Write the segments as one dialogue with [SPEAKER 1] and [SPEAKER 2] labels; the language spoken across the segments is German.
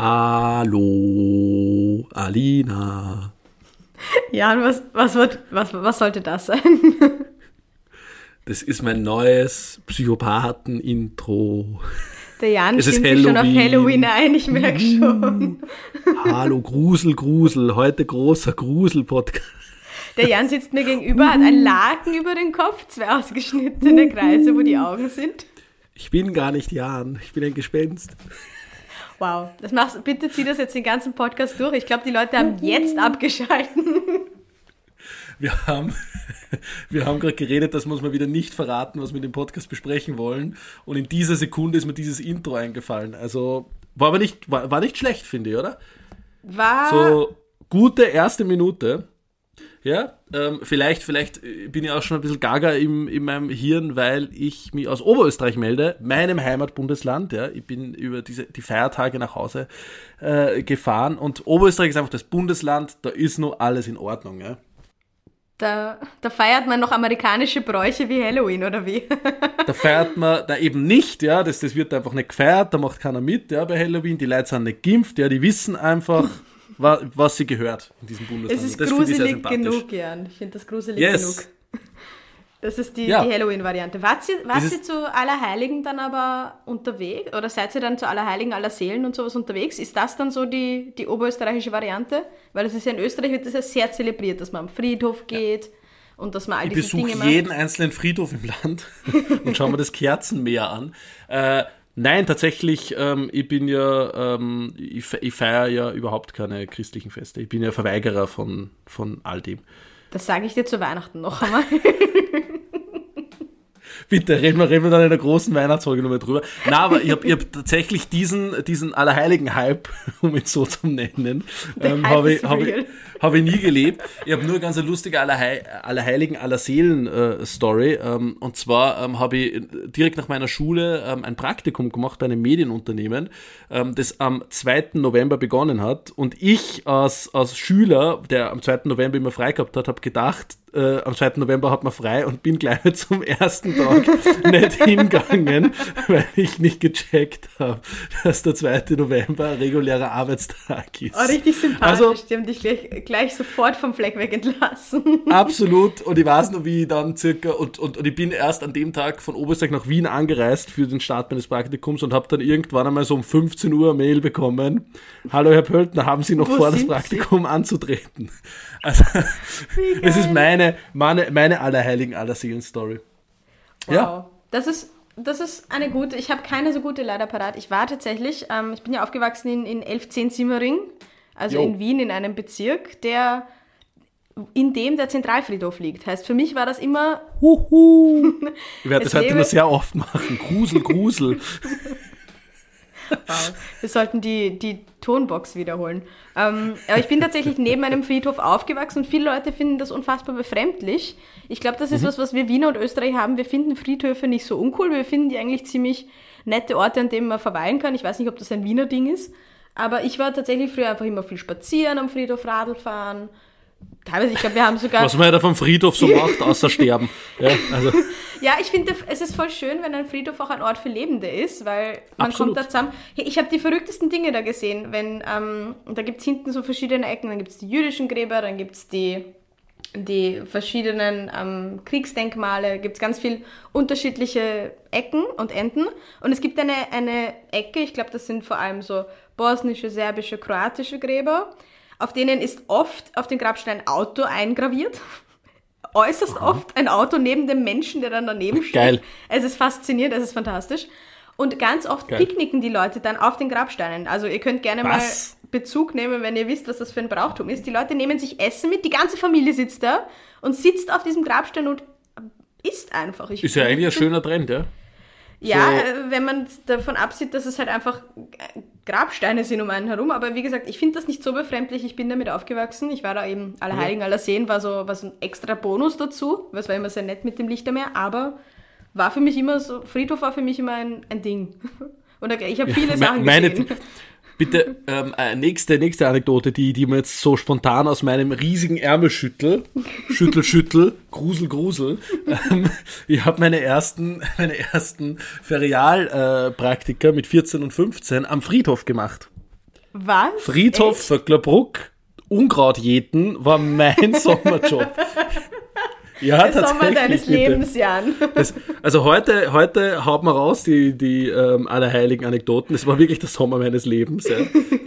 [SPEAKER 1] Hallo, Alina.
[SPEAKER 2] Jan, was, was, wird, was, was sollte das sein?
[SPEAKER 1] Das ist mein neues Psychopathen-Intro.
[SPEAKER 2] Der Jan
[SPEAKER 1] Es ist
[SPEAKER 2] sich schon auf
[SPEAKER 1] Halloween.
[SPEAKER 2] Halloween ein, ich merke schon.
[SPEAKER 1] Hallo, Grusel, Grusel. Heute großer Grusel-Podcast.
[SPEAKER 2] Der Jan sitzt mir gegenüber, hat einen Laken über den Kopf, zwei ausgeschnittene Kreise, wo die Augen sind.
[SPEAKER 1] Ich bin gar nicht Jan, ich bin ein Gespenst.
[SPEAKER 2] Wow, das machst, bitte zieh das jetzt den ganzen Podcast durch. Ich glaube, die Leute haben jetzt abgeschalten.
[SPEAKER 1] Wir haben, wir haben gerade geredet, dass wir uns mal wieder nicht verraten, was wir in dem Podcast besprechen wollen. Und in dieser Sekunde ist mir dieses Intro eingefallen. Also war aber nicht, war, war nicht schlecht, finde ich, oder?
[SPEAKER 2] War
[SPEAKER 1] So gute erste Minute. Ja, ähm, vielleicht, vielleicht äh, bin ich auch schon ein bisschen gaga im, in meinem Hirn, weil ich mich aus Oberösterreich melde, meinem Heimatbundesland. Ja, ich bin über diese, die Feiertage nach Hause äh, gefahren und Oberösterreich ist einfach das Bundesland, da ist nur alles in Ordnung. Ja.
[SPEAKER 2] da, da feiert man noch amerikanische Bräuche wie Halloween, oder wie?
[SPEAKER 1] Da feiert man da eben nicht, ja, das, das wird einfach nicht gefeiert, da macht keiner mit, ja, bei Halloween. Die Leute sind nicht geimpft, ja, die wissen einfach, wa, was sie gehört in diesem Bundesland.
[SPEAKER 2] Es ist
[SPEAKER 1] das ich
[SPEAKER 2] gruselig
[SPEAKER 1] sympathisch.
[SPEAKER 2] genug, Jan. Ich finde das gruselig
[SPEAKER 1] Yes.
[SPEAKER 2] genug. Das ist die,
[SPEAKER 1] Ja.
[SPEAKER 2] die Halloween-Variante. Wart ihr, wart ihr zu Allerheiligen dann aber unterwegs? Oder seid ihr dann zu Allerheiligen, Allerseelen und sowas unterwegs? Ist das dann so die, die oberösterreichische Variante? Weil es ist ja in Österreich wird das ja sehr zelebriert, dass man am Friedhof geht und dass man all
[SPEAKER 1] Ich
[SPEAKER 2] diese
[SPEAKER 1] besuche
[SPEAKER 2] Dinge macht.
[SPEAKER 1] jeden einzelnen Friedhof im Land und schaue mir das Kerzenmeer an. Äh, nein, tatsächlich, ähm, ich bin ja, ähm, ich, ich feiere ja überhaupt keine christlichen Feste. Ich bin ja Verweigerer von, von all dem.
[SPEAKER 2] Das sage ich dir zu Weihnachten noch einmal.
[SPEAKER 1] Bitte, reden wir, reden wir dann in der großen Weihnachtsfolge nochmal drüber. Na, aber ich habe ich hab tatsächlich diesen, diesen Allerheiligen-Hype, um ihn so zu nennen, ähm, habe ich, hab ich, hab ich nie gelebt. Ich habe nur ganz eine lustige Allerhei Allerheiligen, Allerseelen-Story. ähm, und zwar ähm, habe ich direkt nach meiner Schule ähm, ein Praktikum gemacht bei einem Medienunternehmen, ähm, das am 2. November begonnen hat. Und ich als, als Schüler, der am 2. November immer frei gehabt hat, habe gedacht, äh, am 2. November hat man frei und bin gleich zum ersten Tag nicht hingegangen, weil ich nicht gecheckt habe, dass der 2. November ein regulärer Arbeitstag ist.
[SPEAKER 2] Oh, richtig sympathisch.
[SPEAKER 1] Also-
[SPEAKER 2] die haben dich gleich, gleich sofort vom Fleck weg entlassen.
[SPEAKER 1] Absolut. Und ich weiß noch, wie ich dann circa, und, und, und ich bin erst an dem Tag von Oberösterreich nach Wien angereist für den Start meines Praktikums und habe dann irgendwann einmal so um 15 Uhr eine Mail bekommen. Hallo Herr Pöltner, haben Sie noch
[SPEAKER 2] Wo
[SPEAKER 1] vor, das
[SPEAKER 2] sind Sie?
[SPEAKER 1] Praktikum anzutreten? Also, es ist
[SPEAKER 2] geil.
[SPEAKER 1] Meine, meine, meine Allerheiligen, Allerseelen-Story.
[SPEAKER 2] Wow.
[SPEAKER 1] Ja.
[SPEAKER 2] Das ist, das ist eine gute, ich habe keine so gute leider parat. Ich war tatsächlich, ähm, ich bin ja aufgewachsen in, in 1110 Simmering, also
[SPEAKER 1] Jo.
[SPEAKER 2] in Wien in einem Bezirk, der in dem der Zentralfriedhof liegt. Heißt, für mich war das immer,
[SPEAKER 1] Huhu. Ich werde das heute noch sehr oft machen. Grusel, Grusel.
[SPEAKER 2] wow, wir sollten die, die Tonbox wiederholen. Ähm, aber ich bin tatsächlich neben einem Friedhof aufgewachsen und viele Leute finden das unfassbar befremdlich. Ich glaube, das ist was, was wir Wiener und Österreich haben. Wir finden Friedhöfe nicht so uncool. Wir finden die eigentlich ziemlich nette Orte, an denen man verweilen kann. Ich weiß nicht, ob das ein Wiener Ding ist. Aber ich war tatsächlich früher einfach immer viel spazieren am Friedhof, Radl fahren. Teilweise, ich glaube, wir haben sogar.
[SPEAKER 1] Was man ja da vom Friedhof so macht, außer sterben. Ja, also,
[SPEAKER 2] Ja, ich finde, es ist voll schön, wenn ein Friedhof auch ein Ort für Lebende ist, weil man
[SPEAKER 1] Absolut.
[SPEAKER 2] kommt da zusammen. Hey, Ich habe die verrücktesten Dinge da gesehen, wenn, ähm, da gibt es hinten so verschiedene Ecken, dann gibt es die jüdischen Gräber, dann gibt es die, die verschiedenen ähm, Kriegsdenkmale, gibt es ganz viel unterschiedliche Ecken und Enden. Und es gibt eine, eine Ecke, ich glaube, das sind vor allem so bosnische, serbische, kroatische Gräber, auf denen ist oft auf den Grabstein ein Auto eingraviert äußerst oft ein Auto neben dem Menschen, der dann daneben steht.
[SPEAKER 1] Geil.
[SPEAKER 2] Es ist faszinierend, es ist fantastisch. Und ganz oft
[SPEAKER 1] Geil.
[SPEAKER 2] picknicken die Leute dann auf den Grabsteinen. Also ihr könnt gerne
[SPEAKER 1] Was?
[SPEAKER 2] mal Bezug nehmen, wenn ihr wisst, was das für ein Brauchtum ist. Die Leute nehmen sich Essen mit, die ganze Familie sitzt da und sitzt auf diesem Grabstein und isst einfach. Ich
[SPEAKER 1] ist ja eigentlich ein schöner Trend, ja.
[SPEAKER 2] Ja,
[SPEAKER 1] So-
[SPEAKER 2] äh, wenn man davon absieht, dass es halt einfach äh, Grabsteine sind um einen herum. Aber wie gesagt, ich finde das nicht so befremdlich. Ich bin damit aufgewachsen. Ich war da eben Allerheiligen, Allerseen, war so was ein extra Bonus dazu. Was war immer sehr nett mit dem Lichtermeer. Aber war für mich immer so, Friedhof war für mich immer ein, ein Ding. Und ich habe viele
[SPEAKER 1] Me-
[SPEAKER 2] Sachen
[SPEAKER 1] meine-
[SPEAKER 2] gesehen.
[SPEAKER 1] Bitte, ähm, äh, nächste, nächste Anekdote, die, die mir jetzt so spontan aus meinem riesigen Ärmel schüttel, schüttel, schüttel, grusel, grusel. Ähm, ich habe meine ersten, meine ersten Ferialpraktika äh, mit 14 und 15 am Friedhof gemacht.
[SPEAKER 2] Was?
[SPEAKER 1] Friedhof? Vöcklerbruck, Unkraut jäten war mein Sommerjob. Ja,
[SPEAKER 2] Der Sommer deines. Lebens, Jan.
[SPEAKER 1] Das, also heute, heute hauen wir raus die, die ähm, allerheiligen Anekdoten. Es war wirklich der Sommer meines Lebens. Ja.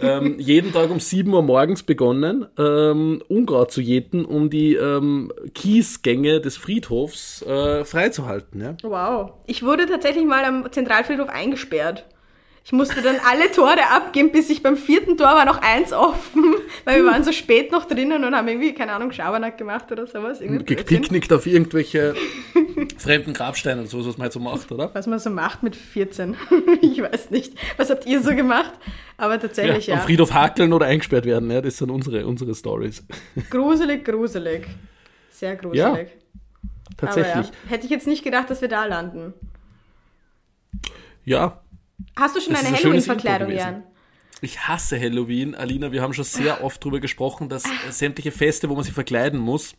[SPEAKER 1] ähm, jeden Tag um 7 Uhr morgens begonnen, ähm, Unkraut zu jäten, um die ähm, Kiesgänge des Friedhofs äh, freizuhalten. Ja.
[SPEAKER 2] Wow. Ich wurde tatsächlich mal am Zentralfriedhof eingesperrt. Ich musste dann alle Tore abgeben, bis ich beim vierten Tor war noch eins offen, weil wir waren so spät noch drinnen und haben irgendwie, keine Ahnung, Schabernack gemacht oder sowas.
[SPEAKER 1] Gepicknickt auf irgendwelche fremden Grabsteine und so, was man halt so macht, oder?
[SPEAKER 2] Was man so macht mit 14. ich weiß nicht. Was habt ihr so gemacht? Aber tatsächlich, ja.
[SPEAKER 1] Am Friedhof hakeln oder eingesperrt werden, ja, das sind unsere, unsere Stories.
[SPEAKER 2] Gruselig, gruselig. Sehr gruselig.
[SPEAKER 1] Tatsächlich.
[SPEAKER 2] Aber ja, hätte ich jetzt nicht gedacht, dass wir da landen.
[SPEAKER 1] Ja,
[SPEAKER 2] Hast du schon
[SPEAKER 1] Das
[SPEAKER 2] eine Halloween-Verkleidung. Jan?
[SPEAKER 1] Ich hasse Halloween, Alina. Wir haben schon sehr oft darüber gesprochen, dass sämtliche Feste, wo man sich verkleiden muss,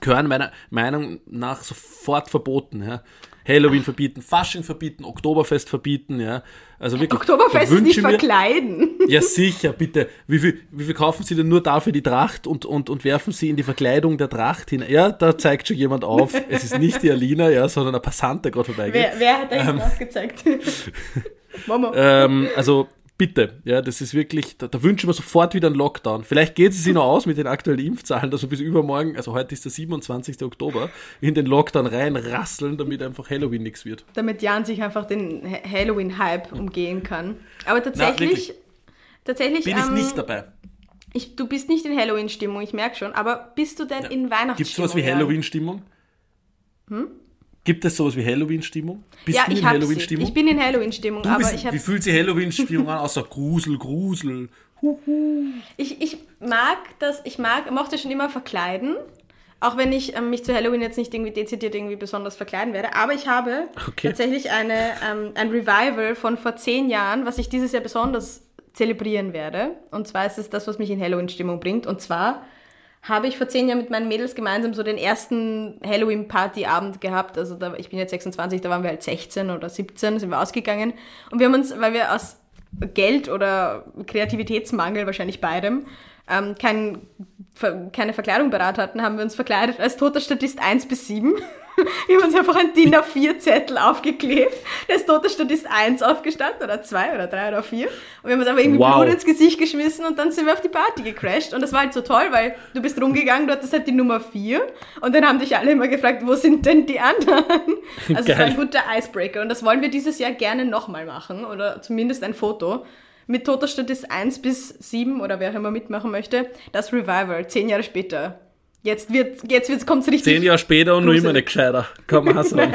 [SPEAKER 1] gehören meiner Meinung nach sofort verboten. Ja. Halloween verbieten, Fasching verbieten, Oktoberfest verbieten. Ja. Also wirklich.
[SPEAKER 2] Oktoberfest nicht
[SPEAKER 1] mir-
[SPEAKER 2] verkleiden.
[SPEAKER 1] Ja, sicher, bitte. Wie viel, wie viel kaufen Sie denn nur dafür die Tracht und, und, und werfen Sie in die Verkleidung der Tracht hin? Ja, da zeigt schon jemand auf. Es ist nicht die Alina, ja, sondern ein Passant, der gerade vorbeigeht.
[SPEAKER 2] Wer, wer hat da hinten aufgezeigt? Momo.
[SPEAKER 1] Ähm, also bitte, ja, das ist wirklich, da, da wünschen wir sofort wieder einen Lockdown. Vielleicht geht es sich noch aus mit den aktuellen Impfzahlen, dass wir bis übermorgen, also heute ist der 27. Oktober, in den Lockdown reinrasseln, damit einfach Halloween nichts wird.
[SPEAKER 2] damit Jan sich einfach den Ha- Halloween-Hype umgehen kann. Aber tatsächlich,
[SPEAKER 1] wirklich.
[SPEAKER 2] tatsächlich,
[SPEAKER 1] Bin ich
[SPEAKER 2] ähm,
[SPEAKER 1] nicht dabei.
[SPEAKER 2] ich, du bist nicht in Halloween-Stimmung, ich merke schon. Aber bist du denn in Weihnachtsstimmung?
[SPEAKER 1] Gibt es sowas wie? Halloween-Stimmung? Gibt es sowas wie Halloween-Stimmung? Bist
[SPEAKER 2] Ja,
[SPEAKER 1] du
[SPEAKER 2] ich
[SPEAKER 1] in. Halloween-Stimmung?
[SPEAKER 2] Ich bin in Halloween-Stimmung, aber
[SPEAKER 1] bist,
[SPEAKER 2] ich habe
[SPEAKER 1] wie fühlt sich Halloween-Stimmung an, außer Grusel, Grusel?
[SPEAKER 2] Ich, ich mag das, ich mag, mochte schon immer verkleiden. Auch wenn ich ähm, mich zu Halloween jetzt nicht irgendwie dezidiert irgendwie besonders verkleiden werde. Aber ich habe
[SPEAKER 1] Okay.
[SPEAKER 2] tatsächlich eine, ähm, ein Revival von vor zehn Jahren, was ich dieses Jahr besonders zelebrieren werde. Und zwar ist es das, was mich in Halloween-Stimmung bringt. Und zwar habe ich vor zehn Jahren mit meinen Mädels gemeinsam so den ersten Halloween-Party-Abend gehabt. Also da, ich bin jetzt 26, da waren wir halt 16 oder 17, sind wir ausgegangen. Und wir haben uns, weil wir aus Geld oder Kreativitätsmangel, wahrscheinlich beidem, ähm, kein, keine Verkleidung bereit hatten, haben wir uns verkleidet als toter Statist 1 bis 7. Wir haben uns einfach ein DIN A4-Zettel aufgeklebt. Da ist toter Statist 1 aufgestanden oder 2 oder 3 oder 4. Und wir haben uns einfach irgendwie
[SPEAKER 1] Wow.
[SPEAKER 2] Blut ins Gesicht geschmissen und dann sind wir auf die Party gecrashed. Und das war halt so toll, weil du bist rumgegangen, du hattest halt die Nummer 4 und dann haben dich alle immer gefragt, wo sind denn die anderen? Also es war
[SPEAKER 1] Geil.
[SPEAKER 2] ein guter Icebreaker und das wollen wir dieses Jahr gerne nochmal machen oder zumindest ein Foto mit toter Statist 1 bis 7 oder wer auch immer mitmachen möchte. Das Revival, zehn Jahre später. Jetzt wird jetzt wird's, kommt's richtig
[SPEAKER 1] Zehn Jahre später und
[SPEAKER 2] Gruselig.
[SPEAKER 1] immer nicht gescheiter. Kann man sagen.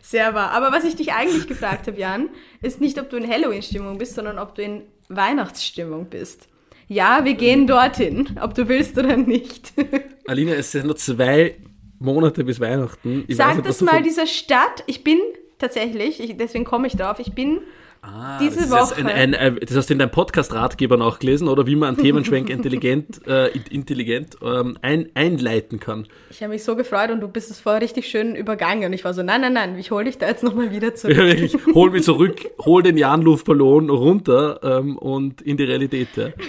[SPEAKER 2] sehr wahr. Aber was ich dich eigentlich gefragt habe, Jan, ist nicht, ob du in Halloween-Stimmung bist, sondern ob du in Weihnachtsstimmung bist. Ja, wir gehen dorthin, ob du willst oder nicht.
[SPEAKER 1] Alina, es sind noch zwei Monate bis Weihnachten. Ich
[SPEAKER 2] Sag
[SPEAKER 1] nicht,
[SPEAKER 2] das mal dieser Stadt. Ich bin tatsächlich, ich, deswegen komme ich drauf, ich bin
[SPEAKER 1] Ah,
[SPEAKER 2] diese
[SPEAKER 1] das
[SPEAKER 2] Woche-
[SPEAKER 1] Ein, ein, das hast du in deinem Podcast-Ratgeber nachgelesen oder wie man einen Themenschwenk intelligent, äh, intelligent ähm, ein, einleiten kann.
[SPEAKER 2] Ich habe mich so gefreut und du bist es vorher richtig schön übergangen. Und ich war so, nein, nein, nein, ich hole dich da jetzt nochmal wieder zurück.
[SPEAKER 1] Ja, wirklich, hol mich zurück, hol den Jan-Luftballon runter ähm, und in die Realität. Ja.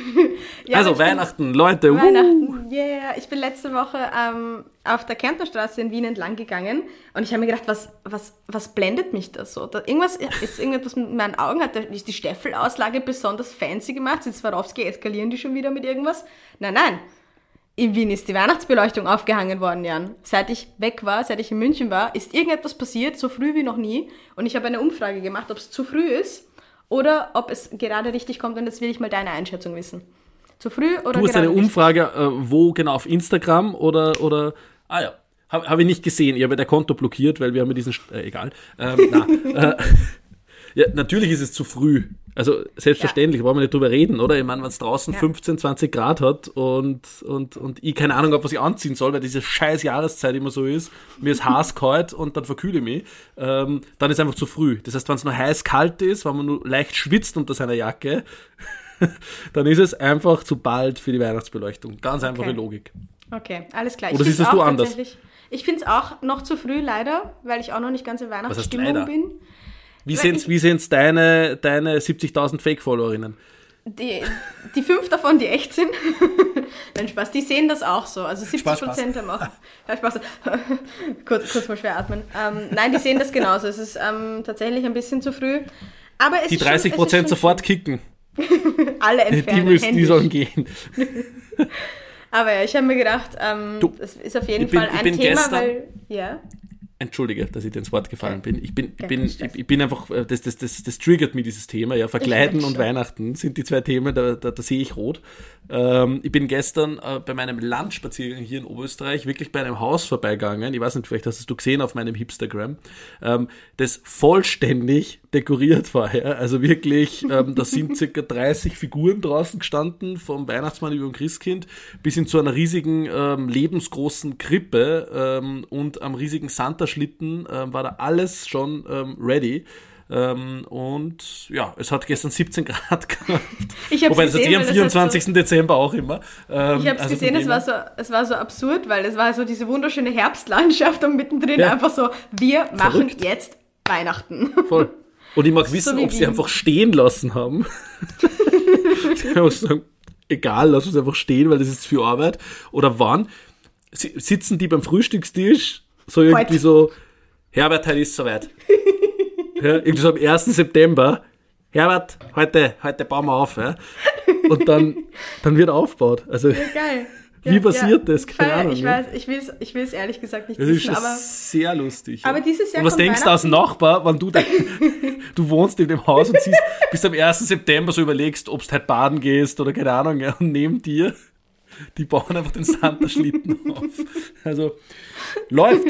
[SPEAKER 2] Ja,
[SPEAKER 1] also Weihnachten, Leute. Uh,
[SPEAKER 2] Weihnachten, yeah. Ich bin letzte Woche ähm, auf der Kärntnerstraße in Wien entlang gegangen und ich habe mir gedacht, was, was, was blendet mich das so? Da, irgendwas ist irgendetwas mit meinen Augen, hat ist die Steffelauslage besonders fancy gemacht? Sind Swarovski, eskalieren die schon wieder mit irgendwas? Nein, nein. In Wien ist die Weihnachtsbeleuchtung aufgehangen worden, Jan. Seit ich weg war, seit ich in München war, ist irgendetwas passiert, so früh wie noch nie. Und ich habe eine Umfrage gemacht, ob es zu früh ist oder ob es gerade richtig kommt. Und jetzt will ich mal deine Einschätzung wissen. Zu früh oder
[SPEAKER 1] du hast eine? Umfrage, äh, wo genau, auf Instagram oder, oder ah ja, habe hab ich nicht gesehen. Ich habe dein Konto blockiert, weil wir haben ja diesen, St- äh, egal. Ähm, na, äh, ja, natürlich ist es zu früh. Also selbstverständlich, brauchen wir nicht drüber reden, oder? Ich meine, wenn es draußen
[SPEAKER 2] Ja.
[SPEAKER 1] 15, 20 Grad hat und, und, und ich keine Ahnung habe, was ich anziehen soll, weil diese scheiß Jahreszeit immer so ist, mir ist heiß kalt und dann verkühle ich mich, ähm, dann ist einfach zu früh. Das heißt, wenn es nur heiß kalt ist, wenn man nur leicht schwitzt unter seiner Jacke, dann ist es einfach zu bald für die Weihnachtsbeleuchtung. Ganz einfache
[SPEAKER 2] Okay.
[SPEAKER 1] Logik.
[SPEAKER 2] Okay, alles klar.
[SPEAKER 1] Oder
[SPEAKER 2] Ich
[SPEAKER 1] siehst du anders?
[SPEAKER 2] Ich finde es auch noch zu früh, leider, weil ich auch noch nicht ganz in Weihnachtsstimmung bin.
[SPEAKER 1] Wie wie sehen's deine, deine 70.000 Fake-Followerinnen?
[SPEAKER 2] die, die fünf davon, die echt sind, nein, Spaß, die sehen das auch so. Also 70
[SPEAKER 1] Spaß.
[SPEAKER 2] Prozent haben auch. Ja, Spaß. kurz, kurz mal schwer atmen. Ähm, nein, die sehen das genauso. Es ist ähm, tatsächlich ein bisschen zu früh. Aber es
[SPEAKER 1] Die
[SPEAKER 2] ist schon-
[SPEAKER 1] 30
[SPEAKER 2] es ist
[SPEAKER 1] Prozent
[SPEAKER 2] schon
[SPEAKER 1] sofort kicken.
[SPEAKER 2] Alle
[SPEAKER 1] Die
[SPEAKER 2] entfernen.
[SPEAKER 1] müssen, die sollen gehen.
[SPEAKER 2] Aber ja, ich habe mir gedacht, ähm,
[SPEAKER 1] Du,
[SPEAKER 2] das ist auf jeden
[SPEAKER 1] bin-
[SPEAKER 2] Fall ein Thema,
[SPEAKER 1] gestern-
[SPEAKER 2] weil. Ja.
[SPEAKER 1] Entschuldige, dass ich dir ins Wort gefallen bin. Ich bin, ich bin, ich, ich bin einfach, äh, das, das, das, das triggert mich, dieses Thema. Ja, Verkleiden und. Weihnachten sind die zwei Themen, da, da, da sehe ich rot. Ähm, ich bin gestern äh, bei meinem Landspaziergang hier in Oberösterreich wirklich bei einem Haus vorbeigegangen. Ich weiß nicht, vielleicht hast es du gesehen auf meinem Hipstagram, ähm, das vollständig dekoriert war. Ja? Also wirklich, ähm, da sind circa 30 Figuren draußen gestanden, vom Weihnachtsmann über dem Christkind bis hin zu einer riesigen, ähm, lebensgroßen Krippe ähm, und am riesigen Santa-Schlitten ähm, war da alles schon ready. Ähm, und ja, es hat gestern 17 Grad gehabt.
[SPEAKER 2] Ich
[SPEAKER 1] Wobei hat
[SPEAKER 2] gesehen,
[SPEAKER 1] eh am
[SPEAKER 2] weil das hat
[SPEAKER 1] 24. Dezember auch immer. Ähm,
[SPEAKER 2] Ich habe es
[SPEAKER 1] also
[SPEAKER 2] gesehen, es war, so, es war so absurd, weil es war so diese wunderschöne Herbstlandschaft und mittendrin
[SPEAKER 1] Ja.
[SPEAKER 2] einfach so, wir machen
[SPEAKER 1] Verrückt.
[SPEAKER 2] jetzt Weihnachten.
[SPEAKER 1] Voll. Und ich mag wissen, ob sie
[SPEAKER 2] Wien.
[SPEAKER 1] einfach stehen lassen haben. sagen, egal, lass uns einfach stehen, weil das ist für Arbeit. Oder wann? Si- Sitzen die beim Frühstückstisch so irgendwie
[SPEAKER 2] Heute.
[SPEAKER 1] so, Herbert, heute ist soweit. Ja, irgendwie so am 1. September. Herbert, heute, heute bauen wir auf. Ja? Und dann, dann wird aufgebaut. Also,
[SPEAKER 2] Geil.
[SPEAKER 1] Wie passiert das? Keine
[SPEAKER 2] Feier,
[SPEAKER 1] Ahnung,
[SPEAKER 2] Ich weiß, ich will es ich will's ehrlich gesagt nicht
[SPEAKER 1] das ist
[SPEAKER 2] wissen,
[SPEAKER 1] schon
[SPEAKER 2] aber
[SPEAKER 1] sehr lustig.
[SPEAKER 2] aber
[SPEAKER 1] ja.
[SPEAKER 2] dieses Jahr
[SPEAKER 1] Und was denkst du als Nachbar, wenn du, de, du wohnst in dem Haus und siehst, bis am 1. September so überlegst, ob du halt baden gehst oder keine Ahnung, ja, und neben dir, die bauen einfach den Santa-Schlitten auf. Also, läuft.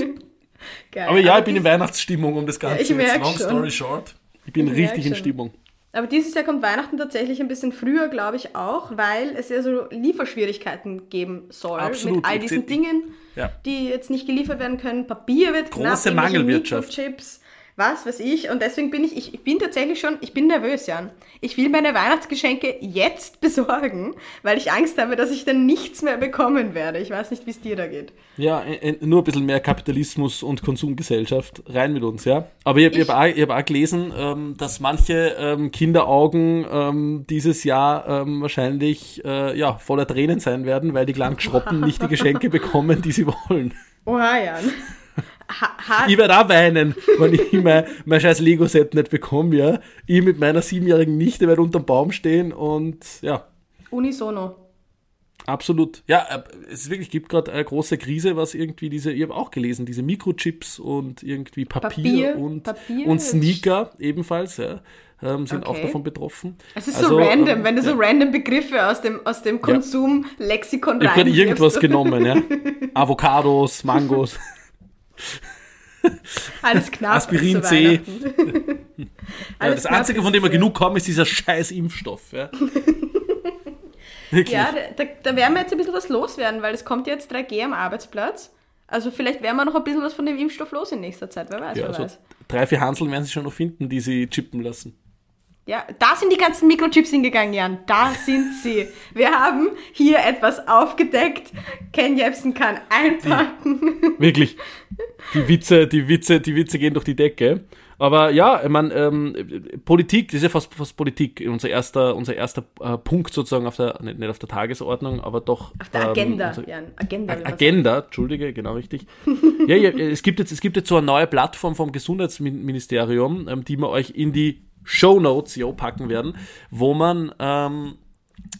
[SPEAKER 2] Geil.
[SPEAKER 1] Aber ja, ich bin in Weihnachtsstimmung, um das Ganze
[SPEAKER 2] merk
[SPEAKER 1] long
[SPEAKER 2] schon.
[SPEAKER 1] story short. Ich bin
[SPEAKER 2] Ich
[SPEAKER 1] richtig in. Stimmung.
[SPEAKER 2] Aber dieses Jahr kommt Weihnachten tatsächlich ein bisschen früher, glaube ich auch, weil es ja so Lieferschwierigkeiten geben soll
[SPEAKER 1] Absolut.
[SPEAKER 2] mit all diesen Dingen,
[SPEAKER 1] Ja.
[SPEAKER 2] die jetzt nicht geliefert werden können. Papier wird knapp,
[SPEAKER 1] Große
[SPEAKER 2] irgendwelche
[SPEAKER 1] Mangelwirtschaft.
[SPEAKER 2] Mikrochips, was weiß ich. Und deswegen bin ich, ich, ich bin tatsächlich schon, ich bin nervös, Jan. Ich will meine Weihnachtsgeschenke jetzt besorgen, weil ich Angst habe, dass ich dann nichts mehr bekommen werde. Ich weiß nicht, wie es dir da geht.
[SPEAKER 1] Ja, äh, äh, nur ein bisschen mehr Kapitalismus und Konsumgesellschaft rein mit uns, ja. Aber ich habe
[SPEAKER 2] Ich-
[SPEAKER 1] hab auch, ich hab auch gelesen, ähm, dass manche ähm, Kinderaugen ähm, dieses Jahr wahrscheinlich äh, ja, voller Tränen sein werden, weil die kleinen Schroppen nicht die Geschenke bekommen, die sie wollen.
[SPEAKER 2] Oha, Jan. Ha,
[SPEAKER 1] Ich werde auch weinen, wenn ich mein, mein scheiß Lego-Set nicht bekomme, ja. Ich mit meiner siebenjährigen Nichte werde unterm Baum stehen und ja,
[SPEAKER 2] unisono.
[SPEAKER 1] Absolut. Ja, äh, es wirklich gibt gerade eine große Krise, was irgendwie diese, ich habe auch gelesen, diese Mikrochips und irgendwie Papier,
[SPEAKER 2] Papier,
[SPEAKER 1] und,
[SPEAKER 2] Papier
[SPEAKER 1] und Sneaker ebenfalls, ja, ähm, sind auch
[SPEAKER 2] Okay.
[SPEAKER 1] davon betroffen.
[SPEAKER 2] Es ist
[SPEAKER 1] Also,
[SPEAKER 2] so random,
[SPEAKER 1] ähm,
[SPEAKER 2] wenn du so
[SPEAKER 1] ja.
[SPEAKER 2] random Begriffe aus dem, aus dem Konsumlexikon
[SPEAKER 1] Ich habe irgendwas genommen, ja. Avocados, Mangos,
[SPEAKER 2] Alles knapp.
[SPEAKER 1] Aspirin C. Ja, das Einzige, von dem wir genug haben, ist dieser scheiß Impfstoff, ja.
[SPEAKER 2] Ja, da, da, da werden wir jetzt ein bisschen was loswerden, weil es kommt jetzt 3G am Arbeitsplatz. Also vielleicht werden wir noch ein bisschen was von dem Impfstoff los in nächster Zeit, wer weiß,
[SPEAKER 1] Ja,
[SPEAKER 2] wer
[SPEAKER 1] also
[SPEAKER 2] weiß.
[SPEAKER 1] drei, vier Hanseln werden sie schon noch finden, die sie chippen lassen.
[SPEAKER 2] Ja, da sind die ganzen Mikrochips hingegangen, Jan. Da sind sie. Wir haben hier etwas aufgedeckt. Ken Jebsen kann einpacken.
[SPEAKER 1] Wirklich. Die Witze, die Witze, die Witze gehen durch die Decke. Aber ja, ich meine, ähm, Politik, das ist ja fast, fast Politik, unser erster, unser erster äh, Punkt sozusagen auf der, nicht, nicht auf der Tagesordnung, aber doch.
[SPEAKER 2] Auf der
[SPEAKER 1] ähm,
[SPEAKER 2] Agenda,
[SPEAKER 1] unser-
[SPEAKER 2] Jan. Agenda. man
[SPEAKER 1] Agenda, Entschuldige, genau richtig. ja, ja, es gibt jetzt, es gibt jetzt so eine neue Plattform vom Gesundheitsministerium, ähm, die wir euch in die Show Notes jo, packen werden, wo man ähm,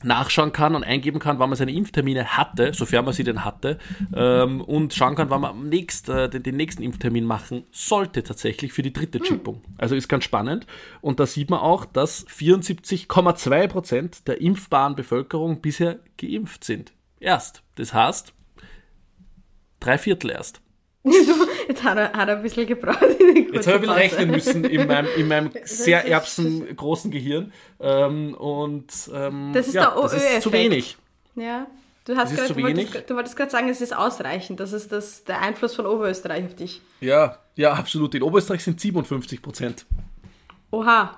[SPEAKER 1] nachschauen kann und eingeben kann, wann man seine Impftermine hatte, sofern man sie denn hatte, ähm, und schauen kann, wann man am nächst, äh, den, den nächsten Impftermin machen sollte tatsächlich für die dritte Chippung. Also ist ganz spannend. Und da sieht man auch, dass 74,2 Prozent der impfbaren Bevölkerung bisher geimpft sind. Erst. Das heißt, drei Viertel erst.
[SPEAKER 2] Jetzt hat er, hat er ein bisschen gebraucht.
[SPEAKER 1] Jetzt habe ich ein bisschen rechnen müssen in meinem, in meinem sehr erbsengroßen Gehirn. Ähm, und ähm,
[SPEAKER 2] Das ist
[SPEAKER 1] ja,
[SPEAKER 2] der
[SPEAKER 1] das ist zu wenig.
[SPEAKER 2] Ja. Du, hast grad,
[SPEAKER 1] zu
[SPEAKER 2] du wolltest, du wolltest gerade sagen, es ist ausreichend. Das ist das, der Einfluss von Oberösterreich auf dich.
[SPEAKER 1] Ja, ja, absolut. In Oberösterreich sind 57 Prozent.
[SPEAKER 2] Oha.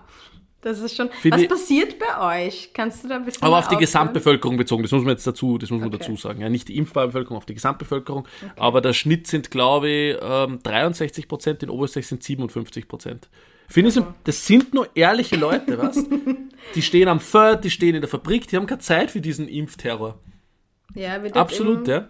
[SPEAKER 2] Das ist schon.
[SPEAKER 1] Finde
[SPEAKER 2] Was passiert bei euch? Kannst du da ein bisschen
[SPEAKER 1] Aber auf die
[SPEAKER 2] aufklären?
[SPEAKER 1] Gesamtbevölkerung bezogen, das muss man jetzt dazu, das muss man
[SPEAKER 2] Okay.
[SPEAKER 1] dazu sagen. Ja, nicht die impfbare Bevölkerung, auf die Gesamtbevölkerung. Aber der Schnitt sind, glaube ich, ähm, 63 Prozent, in Oberösterreich sind 57 Prozent. Finde ich, so, das sind nur ehrliche Leute, was? Die stehen am Feld, die stehen in der Fabrik, die haben keine Zeit für diesen Impfterror.
[SPEAKER 2] Ja, wird
[SPEAKER 1] Absolut, ja.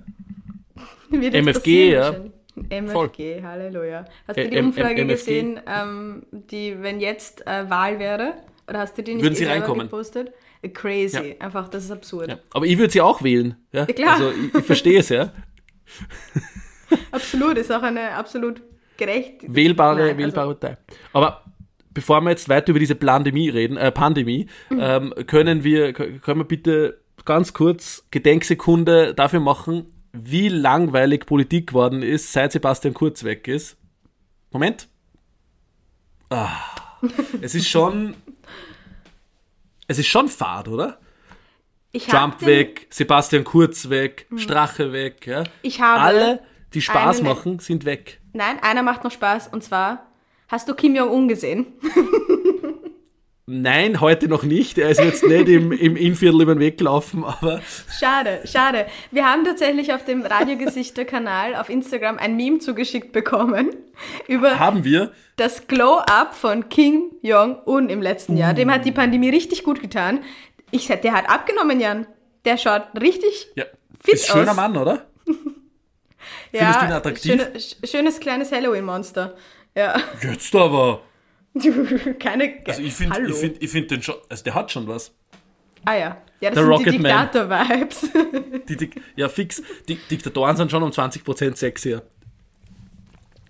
[SPEAKER 2] wird
[SPEAKER 1] MFG, ja.
[SPEAKER 2] wahrscheinlich. MFG,
[SPEAKER 1] Voll.
[SPEAKER 2] Halleluja. Hast du
[SPEAKER 1] Ä-
[SPEAKER 2] die
[SPEAKER 1] M-
[SPEAKER 2] Umfrage
[SPEAKER 1] M-
[SPEAKER 2] gesehen, ähm, die, wenn jetzt äh, Wahl wäre? Oder hast du die nicht
[SPEAKER 1] Würden sie reinkommen?
[SPEAKER 2] gepostet? Äh, Crazy.
[SPEAKER 1] Ja.
[SPEAKER 2] Einfach, das ist absurd.
[SPEAKER 1] ja. Aber ich würde sie auch wählen. Ja,
[SPEAKER 2] Ja, klar.
[SPEAKER 1] Also ich, ich verstehe es, ja.
[SPEAKER 2] Absolut, ist auch eine absolut gerecht.
[SPEAKER 1] Wählbare,
[SPEAKER 2] Nein, also-
[SPEAKER 1] wählbare Partei. Aber bevor wir jetzt weiter über diese Pandemie reden, äh, Pandemie,
[SPEAKER 2] Mhm.
[SPEAKER 1] ähm, können wir, können wir bitte ganz kurz Gedenksekunde dafür machen, wie langweilig Politik geworden ist, seit Sebastian Kurz weg ist. Moment. Ah, es ist schon, es ist schon fad, oder?
[SPEAKER 2] Ich
[SPEAKER 1] Trump weg, Sebastian Kurz weg, Strache weg, ja.
[SPEAKER 2] Ich habe
[SPEAKER 1] Alle, die Spaß
[SPEAKER 2] einen-
[SPEAKER 1] machen, sind weg.
[SPEAKER 2] Nein, einer macht noch Spaß und zwar, hast du Kim Jong-un gesehen?
[SPEAKER 1] Nein, heute noch nicht. Er ist jetzt nicht im, im Innviertel über den Weg gelaufen, aber
[SPEAKER 2] Schade, schade. Wir haben tatsächlich auf dem Radiogesichter-Kanal auf Instagram ein Meme zugeschickt bekommen über
[SPEAKER 1] haben wir.
[SPEAKER 2] das Glow-Up von Kim Jong-un im letzten Jahr. Dem hat die Pandemie richtig gut getan. Ich der hat abgenommen, Jan. Der schaut richtig
[SPEAKER 1] Ja,
[SPEAKER 2] Fit
[SPEAKER 1] ist ein schöner
[SPEAKER 2] aus.
[SPEAKER 1] Mann, oder?
[SPEAKER 2] ja,
[SPEAKER 1] du ihn attraktiv?
[SPEAKER 2] schöne, sch- schönes kleines Halloween-Monster. Ja,
[SPEAKER 1] Jetzt aber.
[SPEAKER 2] keine.
[SPEAKER 1] Also ich finde ich find, ich find den schon, also der hat schon was.
[SPEAKER 2] ah ja, ja, das
[SPEAKER 1] Der
[SPEAKER 2] sind
[SPEAKER 1] Rocket
[SPEAKER 2] die
[SPEAKER 1] Man.
[SPEAKER 2] Diktator-Vibes.
[SPEAKER 1] Ja, fix. Die Diktatoren sind schon um 20% sexier.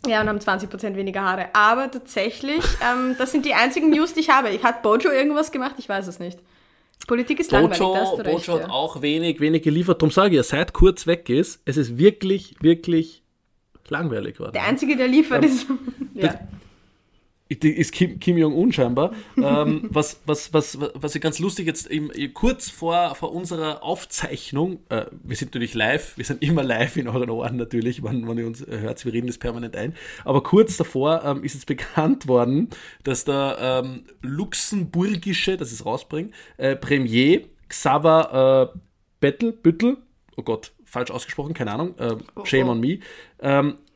[SPEAKER 2] Ja, und haben 20% weniger Haare. Aber tatsächlich, ähm, das sind die einzigen News, die ich habe. Ich hat Bojo irgendwas gemacht? Ich weiß es nicht. Politik ist langweilig, da hast
[SPEAKER 1] Bojo,
[SPEAKER 2] recht.
[SPEAKER 1] Hat
[SPEAKER 2] Ja.
[SPEAKER 1] auch wenig, wenig geliefert. Darum sage ich ja, seit kurz weg ist, es ist wirklich, wirklich langweilig geworden.
[SPEAKER 2] Der Einzige, der liefert, ist... ja.
[SPEAKER 1] Ist Kim, Kim Jong-un scheinbar. ähm, was, was, was, was ich ganz lustig jetzt im, kurz vor, vor unserer Aufzeichnung, äh, wir sind natürlich live, wir sind immer live in euren Ohren natürlich, wann, wann ihr uns hört, wir reden das permanent ein. Aber kurz davor ähm, ist jetzt bekannt worden, dass der ähm, luxemburgische, das ist rausbringen, äh, Premier Xaver äh, Bettel, Büttel, oh Gott, falsch ausgesprochen, keine Ahnung, äh, shame
[SPEAKER 2] oh.
[SPEAKER 1] on me,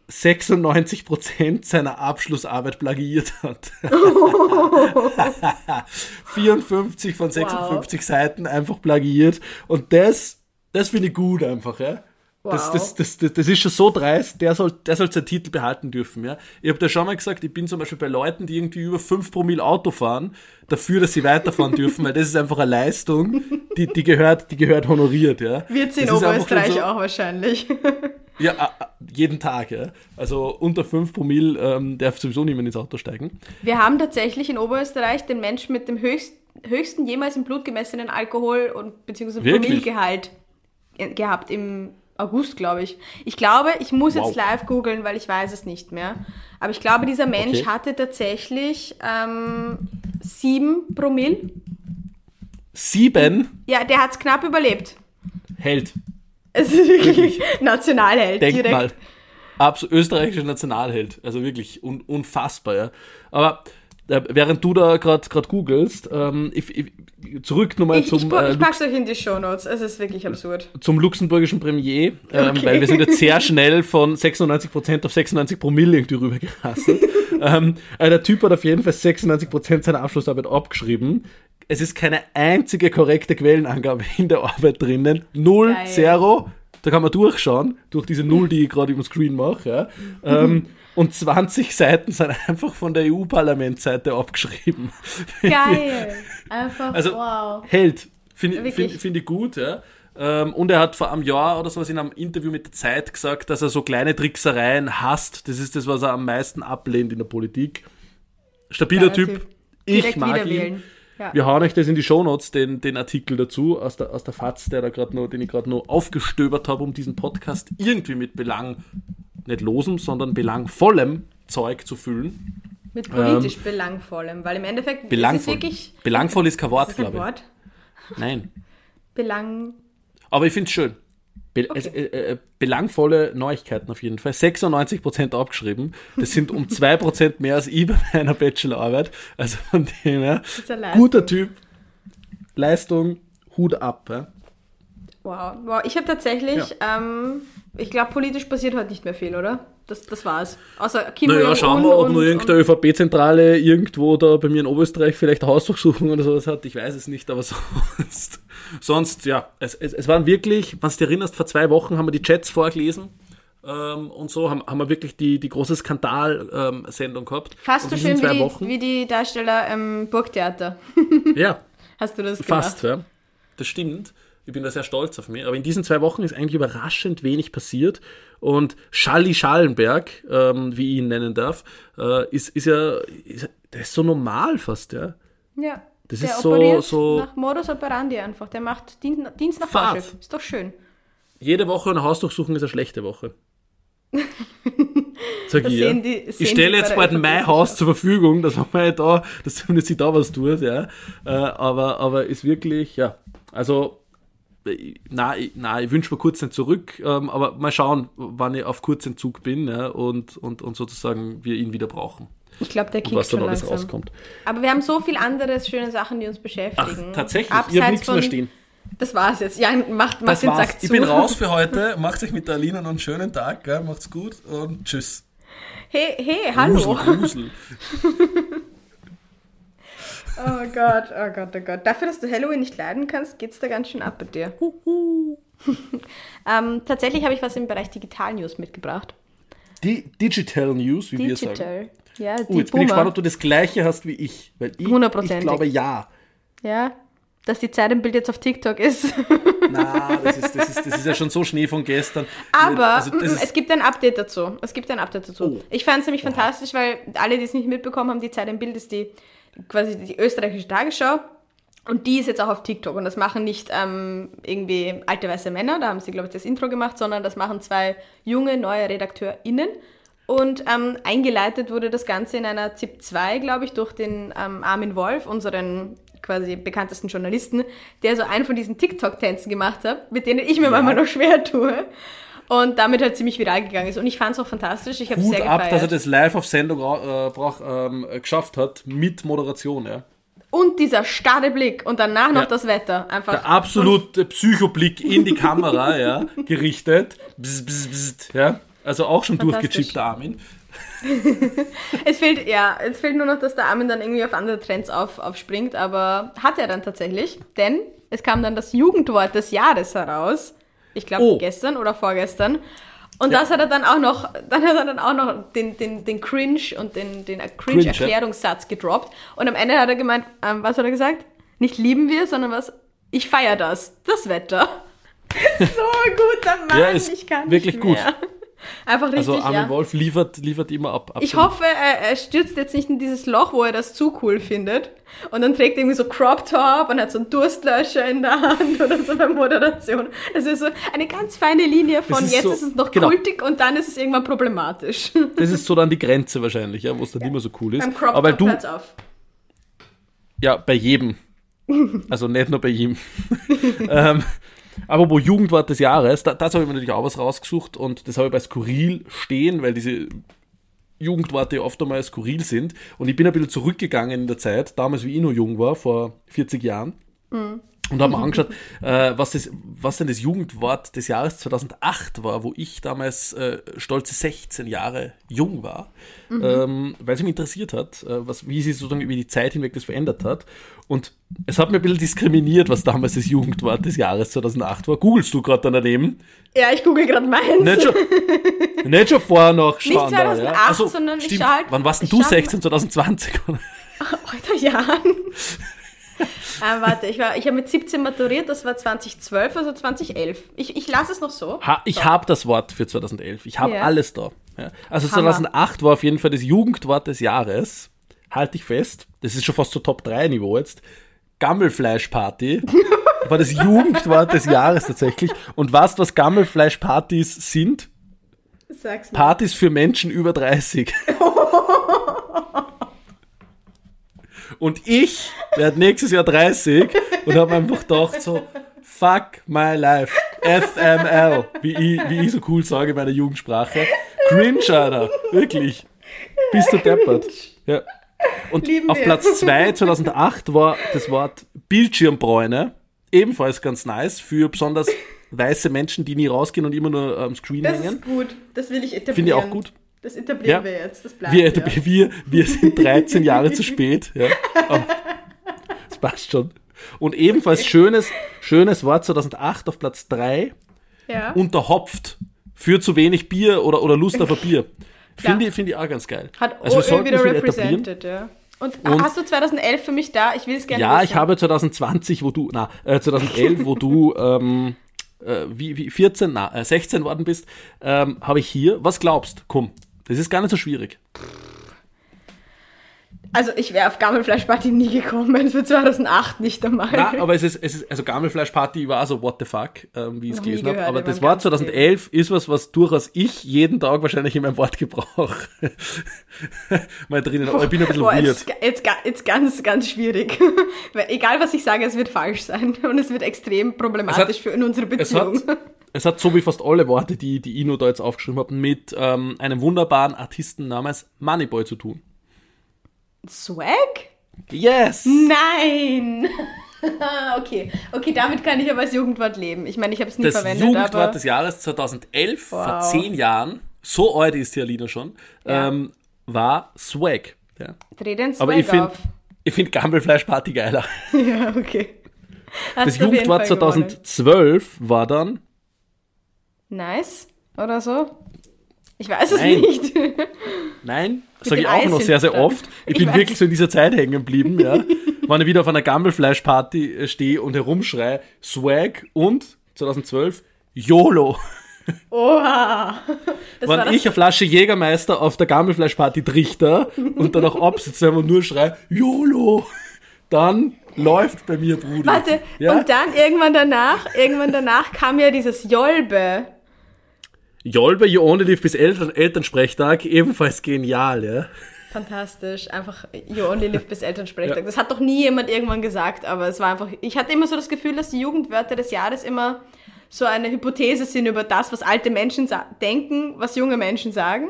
[SPEAKER 1] ähm, 96% seiner Abschlussarbeit plagiiert hat. 54 von 56 Seiten einfach plagiiert. Und das, das finde ich gut einfach, ja. Das,
[SPEAKER 2] Wow.
[SPEAKER 1] das, das, das, das ist schon so dreist, der soll, der soll seinen Titel behalten dürfen. Ja? Ich habe da schon mal gesagt, ich bin zum Beispiel bei Leuten, die irgendwie über 5 Promille Auto fahren, dafür, dass sie weiterfahren dürfen, weil das ist einfach eine Leistung, die, die, gehört, die gehört honoriert. Ja?
[SPEAKER 2] Wird sie in
[SPEAKER 1] Das
[SPEAKER 2] Oberösterreich
[SPEAKER 1] so-
[SPEAKER 2] auch wahrscheinlich.
[SPEAKER 1] Ja, a- a- jeden Tag, ja. Also unter 5 Promille ähm, darf sowieso niemand ins Auto steigen.
[SPEAKER 2] Wir haben tatsächlich in Oberösterreich den Menschen mit dem höchst, höchsten jemals im Blut gemessenen Alkohol- und beziehungsweise
[SPEAKER 1] Wirklich?
[SPEAKER 2] Promillegehalt äh, gehabt im August, glaube ich. Ich glaube, ich muss
[SPEAKER 1] Wow.
[SPEAKER 2] jetzt live googeln, weil ich weiß es nicht mehr. Aber ich glaube, dieser Mensch
[SPEAKER 1] Okay.
[SPEAKER 2] hatte tatsächlich ähm, sieben Promille.
[SPEAKER 1] Sieben
[SPEAKER 2] Ja, der hat es knapp überlebt.
[SPEAKER 1] hält.
[SPEAKER 2] Es ist wirklich Nationalheld
[SPEAKER 1] Denk
[SPEAKER 2] direkt.
[SPEAKER 1] mal. Absolut österreichischer Nationalheld. Also wirklich un unfassbar, ja. Aber äh, während du da gerade googelst, ähm, ich, ich, zurück nochmal
[SPEAKER 2] Ich,
[SPEAKER 1] zum,
[SPEAKER 2] ich,
[SPEAKER 1] äh,
[SPEAKER 2] ich pack's euch in die Shownotes. Es ist wirklich absurd.
[SPEAKER 1] zum luxemburgischen Premier, ähm,
[SPEAKER 2] Okay.
[SPEAKER 1] weil wir sind jetzt sehr schnell von 96% auf 96 Promille irgendwie rübergerasselt. ähm, äh, der Typ hat auf jeden Fall 96% seiner Abschlussarbeit abgeschrieben. Es ist keine einzige korrekte Quellenangabe in der Arbeit drinnen. Null,
[SPEAKER 2] Geil.
[SPEAKER 1] Zero. Da kann man durchschauen, durch diese Null, die ich gerade im Screen mache. Ja. Ähm, und 20 Seiten sind einfach von der EU-Parlamentsseite abgeschrieben.
[SPEAKER 2] Geil. Einfach
[SPEAKER 1] Also,
[SPEAKER 2] wow.
[SPEAKER 1] Held. Finde find, find ich gut, ja. Ähm, und er hat vor einem Jahr oder sowas in einem Interview mit der Zeit gesagt, dass er so kleine Tricksereien hasst. Das ist das, was er am meisten ablehnt in der Politik. Stabiler Typ.
[SPEAKER 2] Typ.
[SPEAKER 1] Ich
[SPEAKER 2] Direkt
[SPEAKER 1] mag ihn.
[SPEAKER 2] wiederwählen. Ja.
[SPEAKER 1] Wir hauen euch das in die Shownotes, den, den Artikel dazu aus der, aus der FAZ, der da gerade noch, den ich gerade noch aufgestöbert habe, um diesen Podcast irgendwie mit Belang, nicht losem, sondern belangvollem Zeug zu füllen.
[SPEAKER 2] Mit politisch belangvollem, weil im Endeffekt
[SPEAKER 1] Ähm, Belangvoll.
[SPEAKER 2] ist es wirklich.
[SPEAKER 1] Belangvoll ist kein Wort,
[SPEAKER 2] Ist
[SPEAKER 1] glaube ich.
[SPEAKER 2] Wort?
[SPEAKER 1] Nein.
[SPEAKER 2] Belang.
[SPEAKER 1] Aber ich finde es schön. Be es, äh, äh, belangvolle Neuigkeiten auf jeden Fall. 96% abgeschrieben. Das sind um 2% mehr als ich bei meiner Bachelorarbeit. Also von dem her, guter Typ. Leistung, Hut ab. Ja.
[SPEAKER 2] Wow. wow. Ich habe tatsächlich, ähm, ich glaube, politisch passiert heute nicht mehr viel, oder? Das, das war's. Außer Kimo
[SPEAKER 1] Naja, schauen wir, ob nur irgendeine ÖVP-Zentrale irgendwo da bei mir in Oberösterreich vielleicht eine Hausdurchsuchung oder sowas hat. Ich weiß es nicht, aber sonst, sonst ja, es, es, es waren wirklich, was du dich erinnerst, vor zwei Wochen haben wir die Chats vorgelesen ähm, und so, haben, haben wir wirklich die, die große Skandal-Sendung gehabt.
[SPEAKER 2] Fast so schön wie die, wie die Darsteller im Burgtheater.
[SPEAKER 1] Ja,
[SPEAKER 2] Hast du das
[SPEAKER 1] fast,
[SPEAKER 2] gemacht?
[SPEAKER 1] ja. Das stimmt. Ich bin da sehr stolz auf mich. Aber in diesen zwei Wochen ist eigentlich überraschend wenig passiert. Und Schalli Schallenberg, ähm, wie ich ihn nennen darf, äh, ist, ist ja, ist, der ist so normal fast, ja.
[SPEAKER 2] Ja.
[SPEAKER 1] Das
[SPEAKER 2] der
[SPEAKER 1] ist so- so-
[SPEAKER 2] nach Modus operandi einfach. Der macht Dienst, Dienst nach. Fahrschule. Ist doch schön.
[SPEAKER 1] Jede Woche eine Hausdurchsuchung ist eine schlechte Woche. Sag ich, ja.
[SPEAKER 2] die-
[SPEAKER 1] ich stelle jetzt bald mein Haus zur Verfügung, dass man mal da, dass zumindest sie da was tut, ja. Äh, aber, aber ist wirklich, ja. Also, na, ich- na, ich wünsche mir kurz nicht zurück, ähm, aber mal schauen, wann ich auf Kurzentzug bin, ja, und, und, und sozusagen wir ihn wieder brauchen.
[SPEAKER 2] Ich glaube, der kickt
[SPEAKER 1] was dann
[SPEAKER 2] schon
[SPEAKER 1] alles rauskommt.
[SPEAKER 2] Aber wir haben so viel anderes schöne Sachen, die uns beschäftigen.
[SPEAKER 1] Tatsächlich, ich
[SPEAKER 2] Abseits
[SPEAKER 1] habe nichts mehr
[SPEAKER 2] von-
[SPEAKER 1] stehen.
[SPEAKER 2] Das war's jetzt. Ja, macht, macht
[SPEAKER 1] Das
[SPEAKER 2] den
[SPEAKER 1] war's.
[SPEAKER 2] Sack zu.
[SPEAKER 1] Ich bin raus für heute. Macht euch mit der Alina noch einen schönen Tag. Gell? Macht's gut und tschüss.
[SPEAKER 2] Hey, hey, hallo.
[SPEAKER 1] Grusel, Grusel.
[SPEAKER 2] Oh Gott, oh Gott, oh Gott. Dafür, dass du Halloween nicht leiden kannst, geht's da ganz schön ab bei dir. ähm, tatsächlich habe ich was im Bereich Digital News mitgebracht.
[SPEAKER 1] Die Digital News, wie wir sagen.
[SPEAKER 2] Digital. Ja, die
[SPEAKER 1] Oh, jetzt bin ich gespannt, ob du das gleiche hast wie ich. Weil ich, ich glaube ja.
[SPEAKER 2] Ja, dass die Zeit im Bild jetzt auf TikTok ist.
[SPEAKER 1] Na, das ist, das, ist, das ist ja schon so Schnee von gestern.
[SPEAKER 2] Aber
[SPEAKER 1] Also,
[SPEAKER 2] mm, es gibt ein Update dazu. Es gibt ein Update dazu.
[SPEAKER 1] Oh.
[SPEAKER 2] Ich fand es nämlich fantastisch, weil alle, die es nicht mitbekommen haben, die Zeit im Bild ist die quasi die österreichische Tagesschau. Und die ist jetzt auch auf TikTok. Und das machen nicht ähm, irgendwie alte weiße Männer, da haben sie, glaube ich, das Intro gemacht, sondern das machen zwei junge, neue RedakteurInnen. Und ähm, eingeleitet wurde das Ganze in einer ZIP 2, glaube ich, durch den ähm, Armin Wolf, unseren quasi bekanntesten Journalisten, der so einen von diesen TikTok-Tänzen gemacht hat, mit denen ich mir manchmal noch schwer tue. Und damit halt ziemlich viral gegangen ist. Und ich fand es auch fantastisch. Ich habe sehr
[SPEAKER 1] ab,
[SPEAKER 2] gefeiert.
[SPEAKER 1] dass er das live auf Sendung äh, brauch, ähm, geschafft hat, mit Moderation. Ja.
[SPEAKER 2] Und dieser starre Blick und danach noch
[SPEAKER 1] Ja.
[SPEAKER 2] das Wetter. Einfach.
[SPEAKER 1] Der absolute Psychoblick in die Kamera ja, gerichtet. Bzz, bzz, bzz, ja. Also auch schon durchgechippter Armin.
[SPEAKER 2] Es fehlt, ja, es fehlt nur noch, dass der Armin dann irgendwie auf andere Trends auf, aufspringt, aber hat er dann tatsächlich, denn es kam dann das Jugendwort des Jahres heraus. Ich glaube
[SPEAKER 1] Oh.
[SPEAKER 2] gestern oder vorgestern. Und das hat er dann auch noch, dann hat er dann auch noch den, den, den Cringe und den, den
[SPEAKER 1] Cringe, ja.
[SPEAKER 2] Cringe-Erklärungssatz gedroppt. Und am Ende hat er gemeint, ähm, was hat er gesagt? Nicht lieben wir, sondern was? Ich feiere das. Das Wetter. so guter Mann,
[SPEAKER 1] Ja,
[SPEAKER 2] ich kann
[SPEAKER 1] wirklich
[SPEAKER 2] nicht
[SPEAKER 1] gut.
[SPEAKER 2] Einfach richtig,
[SPEAKER 1] Also Armin
[SPEAKER 2] ja.
[SPEAKER 1] Wolf liefert, liefert immer ab.
[SPEAKER 2] Ich
[SPEAKER 1] absolut.
[SPEAKER 2] hoffe, er, er stürzt jetzt nicht in dieses Loch, wo er das zu cool findet. Und dann trägt er irgendwie so Crop Top und hat so einen Durstlöscher in der Hand oder so bei Moderation. Das ist so eine ganz feine Linie von
[SPEAKER 1] ist
[SPEAKER 2] jetzt
[SPEAKER 1] so-
[SPEAKER 2] ist es noch
[SPEAKER 1] genau.
[SPEAKER 2] kultig und dann ist es irgendwann problematisch.
[SPEAKER 1] Das ist so dann die Grenze wahrscheinlich, ja, wo es dann nicht mehr so cool ist.
[SPEAKER 2] Beim Crop
[SPEAKER 1] Aber
[SPEAKER 2] Top
[SPEAKER 1] du,
[SPEAKER 2] hört's auf.
[SPEAKER 1] ja, bei jedem. Also nicht nur bei ihm. ähm, aber wo Jugendwort des Jahres, da, das habe ich mir natürlich auch was rausgesucht und das habe ich bei Skurril stehen, weil diese Jugendworte oft einmal skurril sind. Und ich bin ein bisschen zurückgegangen in der Zeit, damals wie ich noch jung war, vor 40 Jahren. Und habe mir angeschaut, äh, was, das, was denn das Jugendwort des Jahres 2008 war, wo ich damals äh, stolze 16 Jahre jung war, ähm, weil es mich interessiert hat, äh, was, wie sich sozusagen über die Zeit hinweg das verändert hat. Und es hat mir ein bisschen diskriminiert, was damals das Jugendwort des Jahres 2008 war. Googlest du gerade daneben?
[SPEAKER 2] Ja, ich google gerade meins.
[SPEAKER 1] Nicht schon, nicht schon vorher noch schauen. da,
[SPEAKER 2] 2008,
[SPEAKER 1] ja? Also,
[SPEAKER 2] sondern ich
[SPEAKER 1] stimmt.
[SPEAKER 2] schau halt-
[SPEAKER 1] Wann warst denn
[SPEAKER 2] ich
[SPEAKER 1] du
[SPEAKER 2] schau
[SPEAKER 1] 16, 2020?
[SPEAKER 2] Alter, Jahren. äh, warte, ich, war- ich habe mit 17 maturiert, das war 2012, also 2011. Ich, ich lasse es noch so.
[SPEAKER 1] Ha, ich habe das Wort für 2011. Ich habe
[SPEAKER 2] Ja.
[SPEAKER 1] alles da. Ja. Also
[SPEAKER 2] Hammer.
[SPEAKER 1] 2008 war auf jeden Fall das Jugendwort des Jahres. Halte ich fest. Das ist schon fast so Top 3 Niveau jetzt. Gammelfleischparty war das Jugendwort des Jahres tatsächlich. Und weißt du, was Gammelfleischpartys sind?
[SPEAKER 2] Sag's mir.
[SPEAKER 1] Partys für Menschen über 30. Und ich werde nächstes Jahr 30 und habe einfach gedacht so, fuck my life. FML, wie ich, wie ich so cool sage in meiner Jugendsprache. Cringe, Alter. Wirklich. Bist du deppert. Ja. Und
[SPEAKER 2] Lieben
[SPEAKER 1] auf
[SPEAKER 2] wir.
[SPEAKER 1] Platz 2 2008 war das Wort Bildschirmbräune. Ebenfalls ganz nice für besonders weiße Menschen, die nie rausgehen und immer nur am Screen
[SPEAKER 2] Das
[SPEAKER 1] hängen.
[SPEAKER 2] ist gut. Das will ich etablieren.
[SPEAKER 1] Finde ich auch gut.
[SPEAKER 2] Das etablieren
[SPEAKER 1] Ja.
[SPEAKER 2] wir jetzt. Das bleibt
[SPEAKER 1] Wir,
[SPEAKER 2] ja.
[SPEAKER 1] wir, wir sind 13 Jahre zu spät. Ja. Aber das passt schon. Und ebenfalls schönes, schönes Wort 2008 auf Platz 3.
[SPEAKER 2] ja.
[SPEAKER 1] Unterhopft. Für zu wenig Bier oder, oder Lust auf ein Bier. Finde
[SPEAKER 2] Ja.
[SPEAKER 1] ich, finde ich auch ganz geil.
[SPEAKER 2] Hat
[SPEAKER 1] also
[SPEAKER 2] OÖ wieder represented, ja. Und,
[SPEAKER 1] Und-
[SPEAKER 2] hast du 2011 für mich da? Ich will es gerne
[SPEAKER 1] Ja,
[SPEAKER 2] wissen.
[SPEAKER 1] ich habe 2020, wo du, na, äh, 2011, wo du, ähm, äh, wie, wie 14, na, äh, 16 worden bist, ähm, habe ich hier, was glaubst? Komm, das ist gar nicht so schwierig.
[SPEAKER 2] Also ich wäre auf Gammelfleischparty nie gekommen, für 2008 nicht einmal.
[SPEAKER 1] Na, aber es ist, es ist, also Gammelfleischparty war so what the fuck, ähm, wie ich es gelesen habe. Aber das Wort
[SPEAKER 2] ganzen
[SPEAKER 1] 2011 ist was, was durchaus ich jeden Tag wahrscheinlich in meinem Wortgebrauch mal drinnen habe. Ich bin ein bisschen
[SPEAKER 2] Boah,
[SPEAKER 1] weird.
[SPEAKER 2] jetzt, jetzt, jetzt ganz, ganz schwierig. Weil Egal, was ich sage, es wird falsch sein. Und es wird extrem problematisch für in unsere
[SPEAKER 1] Es hat,
[SPEAKER 2] Beziehung.
[SPEAKER 1] es hat so wie fast alle Worte, die, die Ino da jetzt aufgeschrieben hat, mit ähm, einem wunderbaren Artisten namens Moneyboy zu tun.
[SPEAKER 2] Swag?
[SPEAKER 1] Yes!
[SPEAKER 2] Nein! okay, okay, damit kann ich aber als Jugendwort leben. Ich meine, ich habe es nie
[SPEAKER 1] Das
[SPEAKER 2] verwendet,
[SPEAKER 1] Jugendwort
[SPEAKER 2] aber
[SPEAKER 1] des Jahres 2011, vor
[SPEAKER 2] Wow.
[SPEAKER 1] zehn Jahren, so alt ist die Alina schon,
[SPEAKER 2] Ja.
[SPEAKER 1] ähm, war Swag. Ja.
[SPEAKER 2] dreh den Swag
[SPEAKER 1] Aber ich finde
[SPEAKER 2] auf.
[SPEAKER 1] ich find Gammelfleischparty geiler.
[SPEAKER 2] Ja, okay. Hast
[SPEAKER 1] Das Jugendwort
[SPEAKER 2] Fall gewonnen.
[SPEAKER 1] 2012 war dann
[SPEAKER 2] Nice oder so? Ich weiß es
[SPEAKER 1] Nein.
[SPEAKER 2] nicht.
[SPEAKER 1] Nein, sage ich auch
[SPEAKER 2] Eis
[SPEAKER 1] noch sehr, sehr oft. Ich,
[SPEAKER 2] Ich
[SPEAKER 1] bin
[SPEAKER 2] weiß.
[SPEAKER 1] wirklich so in dieser Zeit hängen geblieben, ja. Wenn ich wieder auf einer Gammelfleischparty äh, stehe und herumschreie, Swag und 2012 YOLO.
[SPEAKER 2] Oha. Das
[SPEAKER 1] Wenn ich eine Flasche Jägermeister auf der Gammelfleischparty trichter und dann auch absitze und nur schreie YOLO, dann läuft bei mir, Bruder.
[SPEAKER 2] Warte,
[SPEAKER 1] Ja?
[SPEAKER 2] und dann irgendwann danach, irgendwann danach kam ja dieses Jolbe.
[SPEAKER 1] Jolbe, You Only Live bis Eltern Elternsprechtag, ebenfalls genial, ja.
[SPEAKER 2] Fantastisch, einfach You Only Live bis Elternsprechtag. Das hat doch nie jemand irgendwann gesagt, aber es war einfach, ich hatte immer so das Gefühl, dass die Jugendwörter des Jahres immer so eine Hypothese sind über das, was alte Menschen denken, was junge Menschen sagen.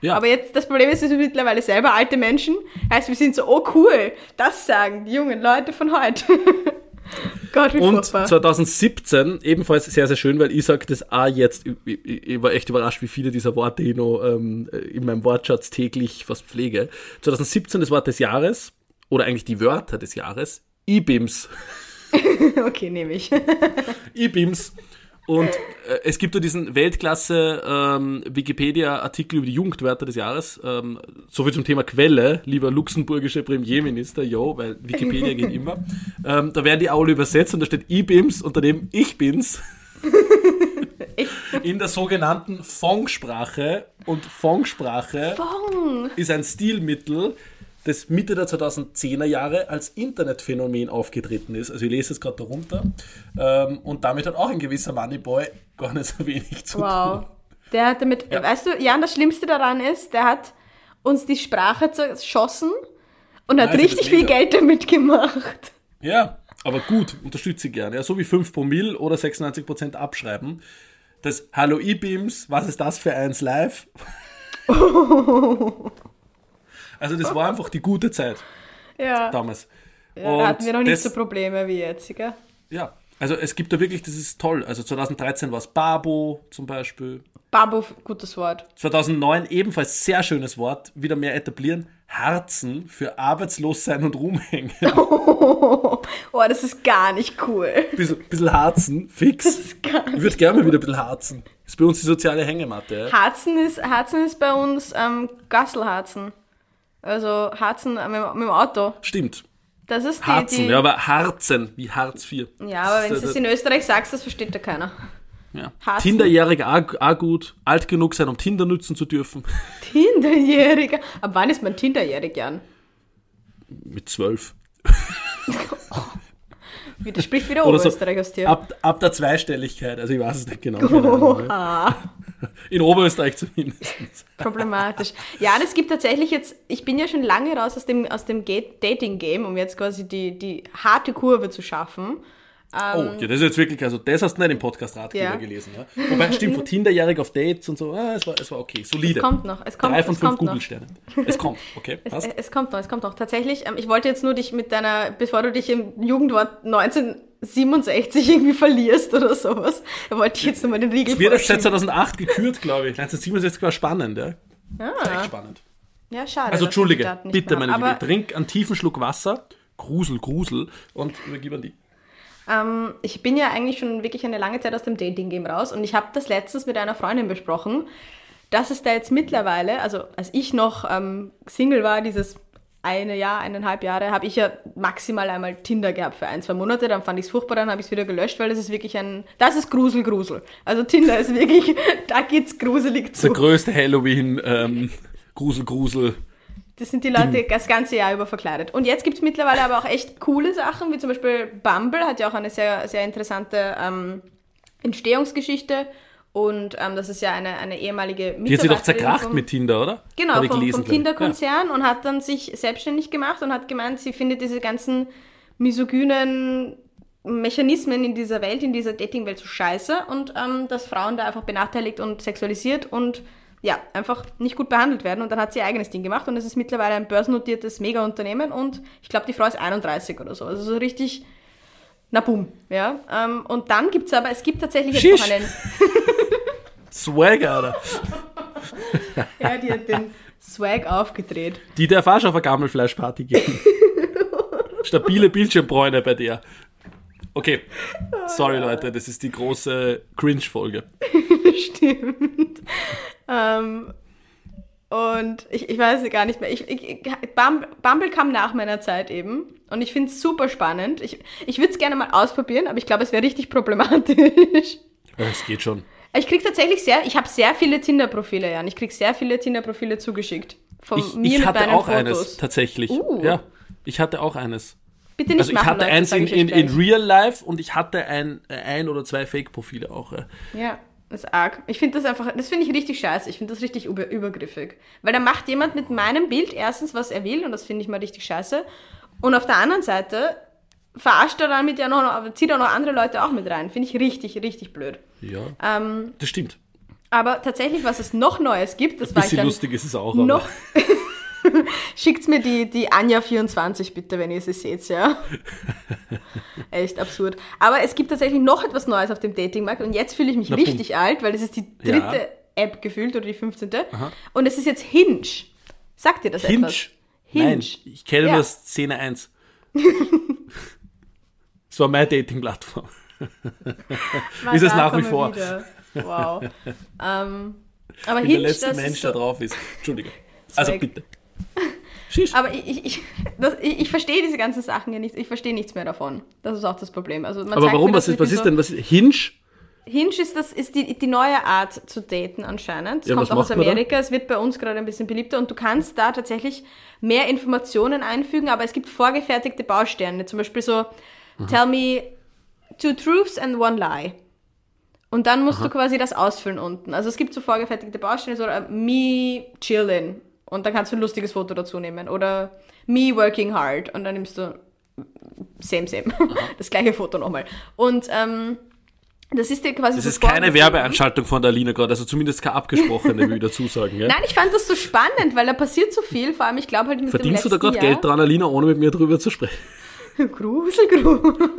[SPEAKER 1] Ja.
[SPEAKER 2] Aber jetzt, das Problem ist, wir sind mittlerweile selber alte Menschen. Heißt, wir sind so, oh cool, das sagen die jungen Leute von heute. Gott, wie
[SPEAKER 1] Und
[SPEAKER 2] furchtbar.
[SPEAKER 1] 2017, ebenfalls sehr, sehr schön, weil ich sage das auch jetzt, ich, ich, war echt überrascht, wie viele dieser Worte ich noch ähm, in meinem Wortschatz täglich fast pflege. 2017 das Wort des Jahres, oder eigentlich die Wörter des Jahres, IBIMS.
[SPEAKER 2] Okay, nehme ich.
[SPEAKER 1] IBIMS. Und äh, es gibt ja diesen Weltklasse ähm, Wikipedia-Artikel über die Jugendwörter des Jahres. Ähm, so viel zum Thema Quelle, lieber luxemburgische Premierminister, yo, weil Wikipedia geht immer. Ähm, da werden die alle übersetzt und da steht IBIMS und daneben Ich bin's. In der sogenannten Fong-Sprache. Und Fong-Sprache
[SPEAKER 2] Bong.
[SPEAKER 1] ist ein Stilmittel, das Mitte der 2010er Jahre als Internetphänomen aufgetreten ist. Also ich lese es gerade darunter. Ähm, und damit hat auch ein gewisser Moneyboy gar nicht so wenig zu
[SPEAKER 2] Wow.
[SPEAKER 1] tun.
[SPEAKER 2] Der hat damit, weißt du, Jan, das Schlimmste daran ist, der hat uns die Sprache zerschossen und hat
[SPEAKER 1] Nein,
[SPEAKER 2] richtig viel. Geld damit gemacht.
[SPEAKER 1] Ja, aber gut, unterstütze ich gerne. Ja, so wie 5 Promille oder 96% abschreiben. Das Hallo E-Beams, was ist das für eins live? also das war einfach die gute Zeit
[SPEAKER 2] Ja.
[SPEAKER 1] damals.
[SPEAKER 2] ja da hatten wir noch nicht
[SPEAKER 1] das-
[SPEAKER 2] so Probleme wie jetzt, gell?
[SPEAKER 1] Ja, also es gibt da wirklich, das ist toll. Also 2013 war es Babo zum Beispiel.
[SPEAKER 2] Babu, gutes Wort.
[SPEAKER 1] 2009 ebenfalls sehr schönes Wort, wieder mehr etablieren. Harzen für arbeitslos sein und rumhängen.
[SPEAKER 2] Oh, das ist gar nicht cool.
[SPEAKER 1] bisschen, bisschen harzen, fix.
[SPEAKER 2] ist gar
[SPEAKER 1] Ich würde gerne mal wieder ein bisschen harzen. Das ist bei uns die soziale Hängematte. Ja?
[SPEAKER 2] Harzen ist, Harzen ist bei uns ähm, Gasselharzen. Also Harzen äh, mit, mit dem Auto.
[SPEAKER 1] Stimmt.
[SPEAKER 2] Das ist die,
[SPEAKER 1] Harzen,
[SPEAKER 2] die
[SPEAKER 1] ja, aber Harzen, wie Hartz IV.
[SPEAKER 2] Ja, aber wenn du es in Österreich sagst, das versteht ja keiner.
[SPEAKER 1] Ja.
[SPEAKER 2] Harzen.
[SPEAKER 1] Tinderjährig auch, auch gut, alt genug sein, um Tinder nutzen zu dürfen.
[SPEAKER 2] Tinderjähriger. Ab wann ist man Tinderjährig, Jan?
[SPEAKER 1] Mit zwölf.
[SPEAKER 2] Das spricht wieder
[SPEAKER 1] Oder so
[SPEAKER 2] Oberösterreich aus dir.
[SPEAKER 1] ab, ab der Zweistelligkeit, also ich weiß es nicht genau. ja. In Oberösterreich zumindest.
[SPEAKER 2] Problematisch. Ja, und es gibt tatsächlich jetzt, ich bin ja schon lange raus aus dem, aus dem Ga- Dating-Game, um jetzt quasi die, die harte Kurve zu schaffen.
[SPEAKER 1] Oh, ja, das ist jetzt wirklich, also das hast du nicht im Podcast Ratgeber
[SPEAKER 2] Ja.
[SPEAKER 1] gelesen. Ja? Wobei, stimmt, von Tinderjährig auf Dates und so, ah, es, war, es war okay, solide.
[SPEAKER 2] Es kommt noch, es kommt,
[SPEAKER 1] Drei von
[SPEAKER 2] es
[SPEAKER 1] fünf. Google-Sternen. Es kommt, okay,
[SPEAKER 2] Es,
[SPEAKER 1] passt.
[SPEAKER 2] es kommt noch, es kommt noch. Tatsächlich, ähm, ich wollte jetzt nur dich mit deiner, bevor du dich im Jugendwort 67 irgendwie verlierst oder sowas. Da wollte ich jetzt nochmal den Riegel
[SPEAKER 1] Es wird erst seit
[SPEAKER 2] vorschieben.
[SPEAKER 1] 2008 gekürt, glaube ich. 1967 war spannend, ja.
[SPEAKER 2] Ah.
[SPEAKER 1] Das war echt spannend.
[SPEAKER 2] Ja, schade.
[SPEAKER 1] Also entschuldige, bitte, meine. Liebe, trink einen tiefen Schluck Wasser, Grusel, Grusel und übergib an die.
[SPEAKER 2] Ähm, ich bin ja eigentlich schon wirklich eine lange Zeit aus dem Dating-Game raus und ich habe das letztens mit einer Freundin besprochen, dass es da jetzt mittlerweile, also als ich noch ähm, Single war, dieses eine Jahr, eineinhalb Jahre, habe ich ja maximal einmal Tinder gehabt für ein, zwei Monate, dann fand ich es furchtbar, dann habe ich es wieder gelöscht, weil das ist wirklich ein, das ist Grusel, Grusel. Also Tinder ist wirklich, da geht's gruselig
[SPEAKER 1] Der
[SPEAKER 2] zu.
[SPEAKER 1] größte Halloween, ähm, Grusel, Grusel.
[SPEAKER 2] Das sind die Leute das ganze Jahr über verkleidet. Und jetzt gibt es mittlerweile aber auch echt coole Sachen, wie zum Beispiel Bumble hat ja auch eine sehr, sehr interessante ähm, Entstehungsgeschichte. Und ähm, das ist ja eine, eine ehemalige
[SPEAKER 1] Die hat sie doch
[SPEAKER 2] Mitarbeiterin
[SPEAKER 1] zerkracht
[SPEAKER 2] vom-
[SPEAKER 1] mit Tinder, oder?
[SPEAKER 2] Genau,
[SPEAKER 1] Hab ich
[SPEAKER 2] vom, vom. Tinder-Konzern und hat dann sich selbstständig gemacht und hat gemeint, sie findet diese ganzen misogynen Mechanismen in dieser Welt, in dieser Dating-Welt so scheiße und ähm, dass Frauen da einfach benachteiligt und sexualisiert und ja, einfach nicht gut behandelt werden. Und dann hat sie ihr eigenes Ding gemacht und es ist mittlerweile ein börsennotiertes Mega-Unternehmen und ich glaube, die Frau ist 31 oder so. Also so richtig, na boom, ja. Ähm, und dann gibt es aber, es gibt tatsächlich jetzt noch einen,
[SPEAKER 1] Swag, Alter.
[SPEAKER 2] ja, die hat den Swag aufgedreht.
[SPEAKER 1] Die darf auch schon auf eine Gammelfleischparty gehen. Stabile Bildschirmbräune bei der. Okay. Sorry, Leute, das ist die große Cringe-Folge.
[SPEAKER 2] Stimmt. Ähm, und ich, ich weiß gar nicht mehr. Ich, ich, Bumble, kam nach meiner Zeit eben. Und ich finde es super spannend. Ich, ich würde es gerne mal ausprobieren, aber ich glaube, es wäre richtig problematisch.
[SPEAKER 1] Es geht schon.
[SPEAKER 2] Ich kriege tatsächlich sehr, ich habe sehr viele Tinder-Profile, Jan. Ich kriege sehr viele Tinder-Profile zugeschickt. Von
[SPEAKER 1] Ich,
[SPEAKER 2] mir
[SPEAKER 1] ich hatte auch
[SPEAKER 2] Fotos.
[SPEAKER 1] eines, tatsächlich.
[SPEAKER 2] Uh.
[SPEAKER 1] Ja, ich hatte auch eines.
[SPEAKER 2] Bitte nicht
[SPEAKER 1] Also ich
[SPEAKER 2] machen,
[SPEAKER 1] hatte
[SPEAKER 2] Leute,
[SPEAKER 1] eins in,
[SPEAKER 2] ich
[SPEAKER 1] in, in. Real Life und ich hatte ein, äh, ein oder zwei Fake-Profile auch. ja.
[SPEAKER 2] Ja, das ist arg. Ich finde das einfach, das finde ich richtig scheiße. Ich finde das richtig über, übergriffig. Weil da macht jemand mit meinem Bild erstens, was er will und das finde ich mal richtig scheiße. Und auf der anderen Seite verarscht er damit ja noch, zieht auch noch andere Leute auch mit rein. Finde ich richtig, richtig blöd.
[SPEAKER 1] Ja,
[SPEAKER 2] Ähm,
[SPEAKER 1] das stimmt.
[SPEAKER 2] aber tatsächlich, was es noch Neues gibt, das
[SPEAKER 1] Ein
[SPEAKER 2] war ich dann
[SPEAKER 1] lustig ist es auch.
[SPEAKER 2] noch. Schickt mir die, die Anja24 bitte, wenn ihr sie seht, ja. Echt absurd. Aber es gibt tatsächlich noch etwas Neues auf dem Datingmarkt und jetzt fühle ich mich
[SPEAKER 1] Na,
[SPEAKER 2] richtig alt, weil das ist die dritte
[SPEAKER 1] Ja.
[SPEAKER 2] App gefühlt oder die 15. Und es ist jetzt Hinge. Sagt ihr das
[SPEAKER 1] Hinge?
[SPEAKER 2] etwas?
[SPEAKER 1] Nein,
[SPEAKER 2] Hinge.
[SPEAKER 1] ich kenne
[SPEAKER 2] Ja.
[SPEAKER 1] nur Szene 1. das war meine Dating-Plattform. Ist es
[SPEAKER 2] da
[SPEAKER 1] nach wie vor.
[SPEAKER 2] wieder. Wow. ähm, aber
[SPEAKER 1] bin der
[SPEAKER 2] Hinge,
[SPEAKER 1] letzte Mensch,
[SPEAKER 2] so,
[SPEAKER 1] drauf ist. Entschuldige. Also bitte. Schisch.
[SPEAKER 2] Aber ich, ich, ich, das, ich, ich verstehe diese ganzen Sachen ja nicht. Ich verstehe nichts mehr davon. Das ist auch das Problem. Also
[SPEAKER 1] Aber warum?
[SPEAKER 2] mir
[SPEAKER 1] Was ist, was ist
[SPEAKER 2] so-
[SPEAKER 1] denn? Was ist, Hinge?
[SPEAKER 2] Hinge ist, das, ist die, die neue Art zu daten anscheinend. Es
[SPEAKER 1] Ja,
[SPEAKER 2] kommt auch aus? Amerika. Es wird bei uns gerade ein bisschen beliebter und du kannst da tatsächlich mehr Informationen einfügen, aber es gibt vorgefertigte Bausteine. Zum Beispiel so, tell me two truths and one lie. Und dann musst du quasi das ausfüllen unten. Also es gibt so vorgefertigte Bausteine, so äh, me chillin. Und dann kannst du ein lustiges Foto dazu nehmen. Oder me working hard. Und dann nimmst du same, same. Das gleiche Foto nochmal. Und ähm, das ist dir quasi
[SPEAKER 1] Das ist keine
[SPEAKER 2] vorgegeben.
[SPEAKER 1] Werbeanstaltung von der Alina gerade, also zumindest keine abgesprochene, will ich dazu sagen. Ja?
[SPEAKER 2] Nein, ich fand das so spannend, weil da passiert so viel. Vor allem, ich glaube halt mit
[SPEAKER 1] Verdienst du
[SPEAKER 2] dem
[SPEAKER 1] da
[SPEAKER 2] letzten
[SPEAKER 1] gerade
[SPEAKER 2] Jahr.
[SPEAKER 1] Geld dran, Alina, ohne mit mir drüber zu sprechen?
[SPEAKER 2] Grusel, Grusel.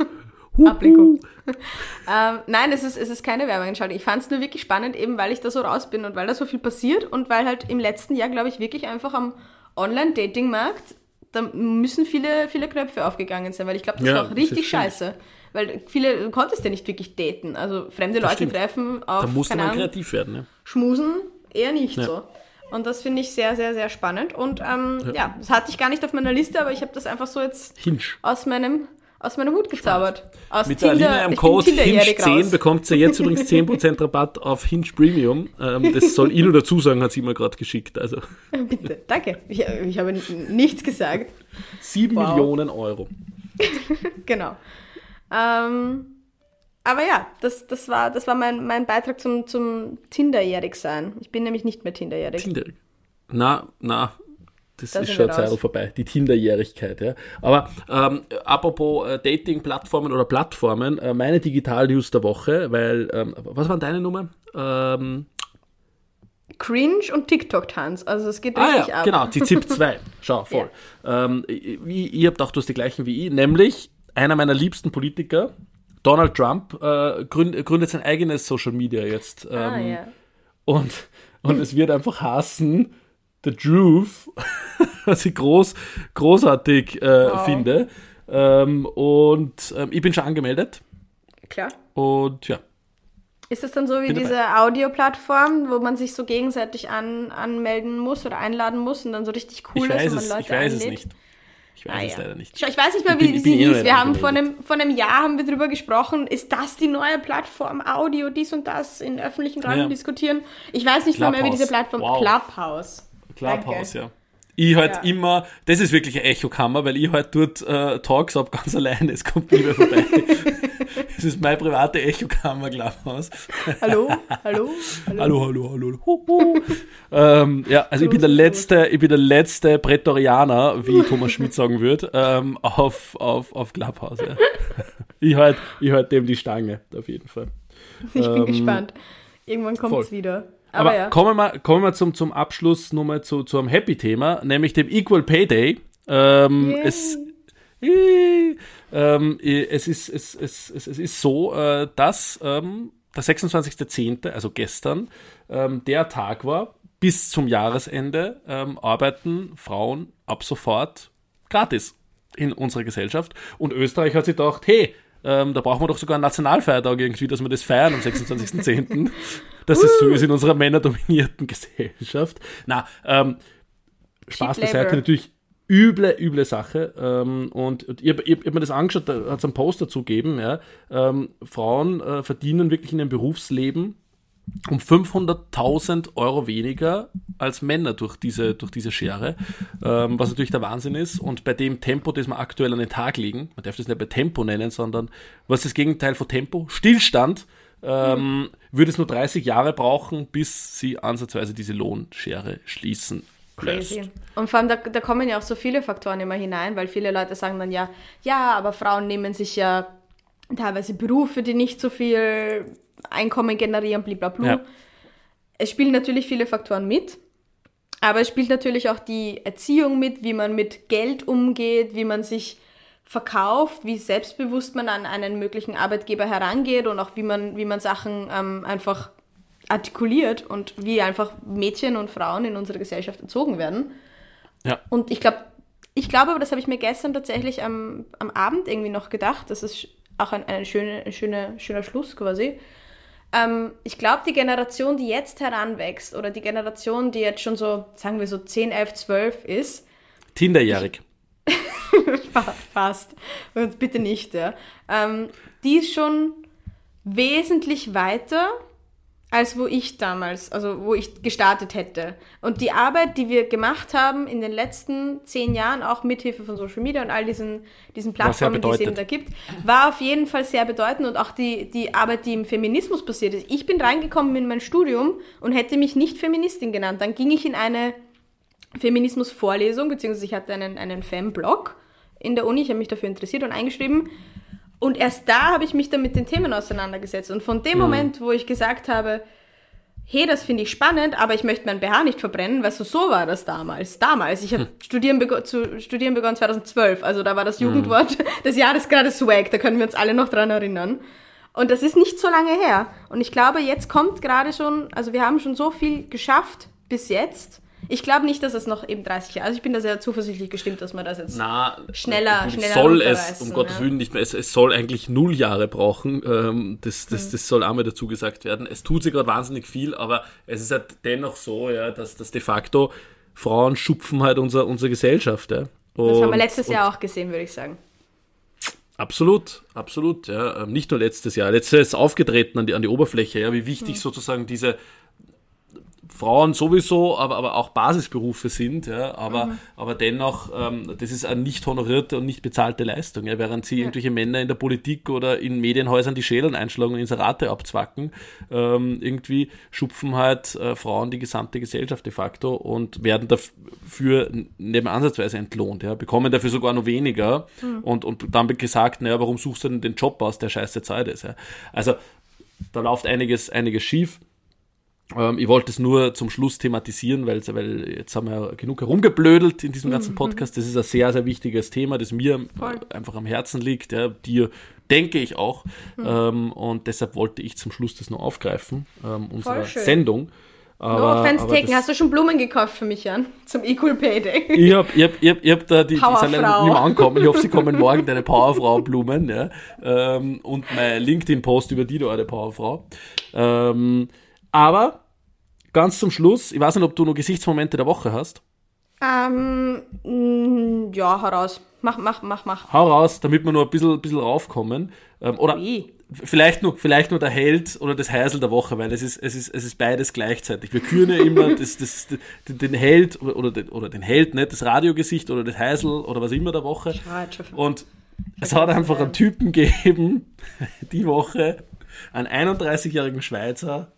[SPEAKER 2] Ablenkung. ähm, nein, es ist, es ist keine Werbeanstaltung. Ich fand es nur wirklich spannend, eben weil ich da so raus bin und weil da so viel passiert und weil halt im letzten Jahr, glaube ich, wirklich einfach am Online-Dating-Markt, da müssen viele, viele Knöpfe aufgegangen sein, weil ich glaube, das
[SPEAKER 1] Ja,
[SPEAKER 2] war auch
[SPEAKER 1] das
[SPEAKER 2] richtig scheiße. Weil viele, du konntest ja nicht wirklich daten. Also fremde Leute
[SPEAKER 1] stimmt.
[SPEAKER 2] treffen auf,
[SPEAKER 1] Da musste man
[SPEAKER 2] Ahnung,
[SPEAKER 1] kreativ werden. Ja.
[SPEAKER 2] Schmusen eher nicht
[SPEAKER 1] Ja.
[SPEAKER 2] so. Und das finde ich sehr, sehr, sehr spannend. Und ähm, ja. das hatte ich gar nicht auf meiner Liste, aber ich habe das einfach so jetzt
[SPEAKER 1] Hinge.
[SPEAKER 2] aus meinem, aus meinem Hut gezaubert. Aus
[SPEAKER 1] Mit der Alina im Code
[SPEAKER 2] Tinder-jährig
[SPEAKER 1] Hinge10
[SPEAKER 2] raus.
[SPEAKER 1] bekommt ihr jetzt übrigens 10% Rabatt auf Hinge Premium. Ähm, das soll nur dazu sagen, hat sie mir gerade geschickt. Also
[SPEAKER 2] Bitte, danke. Ich, ich habe nichts gesagt.
[SPEAKER 1] 7
[SPEAKER 2] Wow.
[SPEAKER 1] Millionen Euro.
[SPEAKER 2] Genau. Ähm, aber ja, das, das war, das war mein, mein Beitrag zum, zum Tinderjährig sein. Ich bin nämlich nicht mehr Tinderjährig.
[SPEAKER 1] Tinder. Na, na, das
[SPEAKER 2] Da
[SPEAKER 1] ist schon eine Zeit vorbei, die Tinderjährigkeit. Ja. Aber ähm, apropos äh, Dating-Plattformen oder Plattformen, äh, meine Digital-News der Woche, weil, ähm, was waren deine Nummer? Ähm,
[SPEAKER 2] Cringe und TikTok-Tanz. Also es geht
[SPEAKER 1] ah
[SPEAKER 2] richtig
[SPEAKER 1] ja,
[SPEAKER 2] ab.
[SPEAKER 1] genau, die ZIP 2. Schau, voll. Ähm, wie, ihr habt auch du hast die gleichen wie ich, nämlich einer meiner liebsten Politiker, Donald Trump äh, gründet, gründet sein eigenes Social Media jetzt. Ähm,
[SPEAKER 2] Ah, ja.
[SPEAKER 1] und, und es wird einfach hassen, The Truth, was ich groß, großartig äh,
[SPEAKER 2] Wow.
[SPEAKER 1] finde. Ähm, und ähm, ich bin schon angemeldet.
[SPEAKER 2] Klar.
[SPEAKER 1] Und ja,
[SPEAKER 2] Ist das dann so wie
[SPEAKER 1] Bin
[SPEAKER 2] diese Audioplattform, wo man sich so gegenseitig an, anmelden muss oder einladen muss und dann so richtig cool ist und man
[SPEAKER 1] es,
[SPEAKER 2] Leute
[SPEAKER 1] ich weiß es
[SPEAKER 2] einlädt?
[SPEAKER 1] nicht. Ich weiß
[SPEAKER 2] Ah,
[SPEAKER 1] es
[SPEAKER 2] ja.
[SPEAKER 1] leider nicht.
[SPEAKER 2] Ich weiß nicht mehr,
[SPEAKER 1] bin-
[SPEAKER 2] wie
[SPEAKER 1] ich
[SPEAKER 2] sie
[SPEAKER 1] bin eh
[SPEAKER 2] hieß.
[SPEAKER 1] nicht
[SPEAKER 2] Wir haben vor einem, vor einem Jahr haben wir drüber gesprochen. Ist das die neue Plattform Audio, dies und das in öffentlichen Räumen
[SPEAKER 1] Ja.
[SPEAKER 2] diskutieren? Ich weiß nicht mal mehr, wie diese
[SPEAKER 1] Clubhouse.
[SPEAKER 2] Plattform
[SPEAKER 1] Wow.
[SPEAKER 2] Clubhouse.
[SPEAKER 1] Clubhouse,
[SPEAKER 2] Danke.
[SPEAKER 1] ja. Ich halt
[SPEAKER 2] Ja.
[SPEAKER 1] immer, das ist wirklich eine Echokammer, weil ich halt dort äh, Talks ab ganz alleine, es kommt nie mehr vorbei. das ist meine private Echokammer, Clubhouse.
[SPEAKER 2] Hallo? Hallo?
[SPEAKER 1] Hallo, hallo, hallo. Hu, hu. ähm, ja, also ich bin der letzte, ich bin der letzte Prätorianer, wie Thomas Schmidt sagen würde, ähm, auf, auf, auf Clubhouse. Ja. Ich halt, ich halt dem die Stange, auf jeden Fall.
[SPEAKER 2] Ich bin
[SPEAKER 1] Ähm,
[SPEAKER 2] gespannt. Irgendwann kommt es wieder.
[SPEAKER 1] Aber,
[SPEAKER 2] Aber, ja.
[SPEAKER 1] kommen wir, kommen wir zum, zum Abschluss nochmal zu, zu einem Happy-Thema, nämlich dem Equal Pay Day. Ähm, es, äh, ähm, äh, es, ist, es, es, es, es ist so, äh, dass ähm, der 26.10., also gestern, ähm, der Tag war, bis zum Jahresende ähm, arbeiten Frauen ab sofort gratis in unserer Gesellschaft. Und Österreich hat sich gedacht, hey, ähm, da brauchen wir doch sogar einen Nationalfeiertag irgendwie, dass wir das feiern am 26.10. dass es so ist in unserer männerdominierten Gesellschaft. Na, ähm, Spaß beiseite, natürlich üble, üble Sache. Ähm, und und ich, hab- habe mir das angeschaut, da hat es einen Post dazu gegeben. Ja. Ähm, Frauen äh, verdienen wirklich in ihrem Berufsleben um 500.000 Euro weniger als Männer durch diese, durch diese Schere, ähm, was natürlich der Wahnsinn ist. Und bei dem Tempo, das wir aktuell an den Tag legen, man darf das nicht bei Tempo nennen, sondern was ist das Gegenteil von Tempo? Stillstand, ähm, würde es nur 30 Jahre brauchen, bis sie ansatzweise diese Lohnschere schließen.
[SPEAKER 2] Crazy. Und vor allem, da, da kommen ja auch so viele Faktoren immer hinein, weil viele Leute sagen dann ja, ja, aber Frauen nehmen sich ja teilweise Berufe, die nicht so viel Einkommen generieren, blablabla.
[SPEAKER 1] Ja.
[SPEAKER 2] Es spielen natürlich viele Faktoren mit, aber es spielt natürlich auch die Erziehung mit, wie man mit Geld umgeht, wie man sich verkauft, wie selbstbewusst man an einen möglichen Arbeitgeber herangeht und auch wie man, wie man Sachen ähm, einfach artikuliert und wie einfach Mädchen und Frauen in unserer Gesellschaft erzogen werden.
[SPEAKER 1] Ja.
[SPEAKER 2] Und ich glaube, ich glaube, aber das habe ich mir gestern tatsächlich am, am Abend irgendwie noch gedacht. Das ist auch ein, ein, schöne, ein schöner, schöner Schluss quasi. Ähm, ich glaube, die Generation, die jetzt heranwächst oder die Generation, die jetzt schon so, sagen wir so 10, 11, 12 ist,
[SPEAKER 1] Tinderjährig.
[SPEAKER 2] Fa- Fast. Und bitte nicht, ja. Ähm, die ist schon wesentlich weiter, als wo ich damals, also wo ich gestartet hätte. Und die Arbeit, die wir gemacht haben in den letzten zehn Jahren, auch mithilfe von Social Media und all diesen, diesen Plattformen, die es eben da gibt, war auf jeden Fall sehr bedeutend und auch die, die Arbeit, die im Feminismus passiert ist. Ich bin reingekommen in mein Studium und hätte mich nicht Feministin genannt. Dann ging ich in eine Feminismus-Vorlesung, beziehungsweise ich hatte einen, einen Fem-Blog in der Uni, ich habe mich dafür interessiert und eingeschrieben. Und erst da habe ich mich dann mit den Themen auseinandergesetzt. Und von dem Moment, wo ich gesagt habe, hey, das finde ich spannend, aber ich möchte meinen BH nicht verbrennen, weißt du, so war das damals. Damals. Ich habe studieren bego zu studieren begonnen 2012, also da war das Jugendwort des Jahres gerade Swag, da können wir uns alle noch dran erinnern. Und das ist nicht so lange her. Und ich glaube, jetzt kommt gerade schon, also wir haben schon so viel geschafft bis jetzt. Ich glaube nicht, dass es noch eben 30 Jahre, also ich bin da sehr zuversichtlich gestimmt, dass man das jetzt
[SPEAKER 1] Na,
[SPEAKER 2] Schneller- schneller
[SPEAKER 1] soll es, um Gottes
[SPEAKER 2] ja.
[SPEAKER 1] Willen, nicht mehr, es, es soll eigentlich null Jahre brauchen. Ähm, das, das, das soll auch mal dazu gesagt werden. Es tut sich gerade wahnsinnig viel, aber es ist halt dennoch so, ja, dass, dass de facto Frauen schupfen halt unser, unsere Gesellschaft. Ja.
[SPEAKER 2] Das haben wir
[SPEAKER 1] Und-
[SPEAKER 2] letztes
[SPEAKER 1] und
[SPEAKER 2] Jahr auch gesehen, würde ich sagen.
[SPEAKER 1] Absolut, absolut, ja. Ähm, Nicht nur letztes Jahr. Letztes Jahr ist aufgetreten an die, an die Oberfläche, ja, wie wichtig sozusagen diese Frauen sowieso, aber, aber auch Basisberufe sind, ja, aber, aber dennoch, ähm, das ist eine nicht honorierte und nicht bezahlte Leistung, ja, während sie irgendwelche Männer in der Politik oder in Medienhäusern die Schädeln einschlagen und Inserate abzwacken, ähm, irgendwie schupfen halt äh, Frauen die gesamte Gesellschaft de facto und werden dafür neben ansatzweise entlohnt, ja, bekommen dafür sogar noch weniger und, und dann wird gesagt, naja, warum suchst du denn den Job aus, der scheiße Zeit ist, ja. Also, da läuft einiges, einiges schief. Ähm, ich wollte es nur zum Schluss thematisieren, weil, weil jetzt haben wir genug herumgeblödelt in diesem ganzen mhm. Podcast. Das ist ein sehr, sehr wichtiges Thema, das mir Voll. einfach am Herzen liegt, ja, dir denke ich auch. Mhm. Ähm, und deshalb wollte ich zum Schluss das noch aufgreifen, ähm, unserer Sendung.
[SPEAKER 2] Aber, no offense taken. Hast du schon Blumen gekauft für mich, Jan? Zum Equal Pay Day?
[SPEAKER 1] Ich hab, ich hab, ich hab, ich hab da, die, die sind nicht mehr angekommen. Ich hoffe, sie kommen morgen, deine Powerfrau-Blumen, ja. Ähm, und mein LinkedIn-Post über die, du eine Powerfrau. Ähm, aber, ganz zum Schluss, ich weiß nicht, ob du noch Gesichtsmomente der Woche hast.
[SPEAKER 2] Ähm, mm, ja, heraus. Mach, mach, mach, mach.
[SPEAKER 1] Hau raus, damit wir nur ein bisschen, bisschen raufkommen. Ähm, oder Wie? vielleicht nur, vielleicht nur der Held oder das Heisel der Woche, weil es ist, es ist, es ist beides gleichzeitig. Wir küren ja immer das, das, das, den Held oder, oder, den, oder den Held, nicht das Radiogesicht oder das Heisel oder was immer der Woche. Und es hat einfach einen Typen gegeben, die Woche, einen 31-jährigen Schweizer,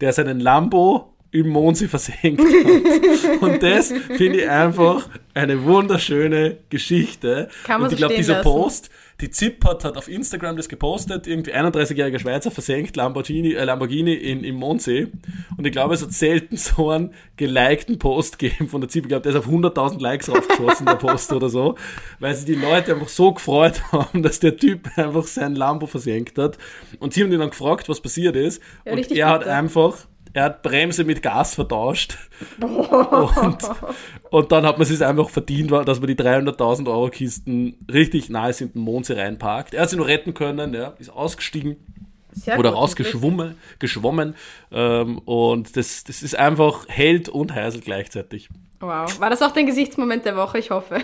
[SPEAKER 1] der seinen Lambo im Mondsee versenkt hat. Und das finde ich einfach eine wunderschöne Geschichte.
[SPEAKER 2] Kann man
[SPEAKER 1] Und ich
[SPEAKER 2] glaube,
[SPEAKER 1] dieser
[SPEAKER 2] lassen.
[SPEAKER 1] Post, die Zippert hat auf Instagram das gepostet, irgendwie 31-jähriger Schweizer versenkt Lamborghini, äh, Lamborghini in, im Mondsee. Und ich glaube, es hat selten so einen gelikten Post gegeben von der Zippert. Ich glaube, der ist auf 100.000 Likes raufgeschossen, der Post oder so, weil sich die Leute einfach so gefreut haben, dass der Typ einfach sein Lambo versenkt hat. Und sie haben ihn dann gefragt, was passiert ist. Ja, und er hat einfach er hat Bremse mit Gas vertauscht. und, und dann hat man es einfach verdient, dass man die 300.000 Euro Kisten richtig nahe in den Mondsee reinparkt. Er hat sie nur retten können, ja, ist ausgestiegen. Sehr oder rausgeschwommen, geschwommen. Ähm, und das, das ist einfach Held und Heisel gleichzeitig.
[SPEAKER 2] Wow. War das auch dein Gesichtsmoment der Woche? Ich hoffe.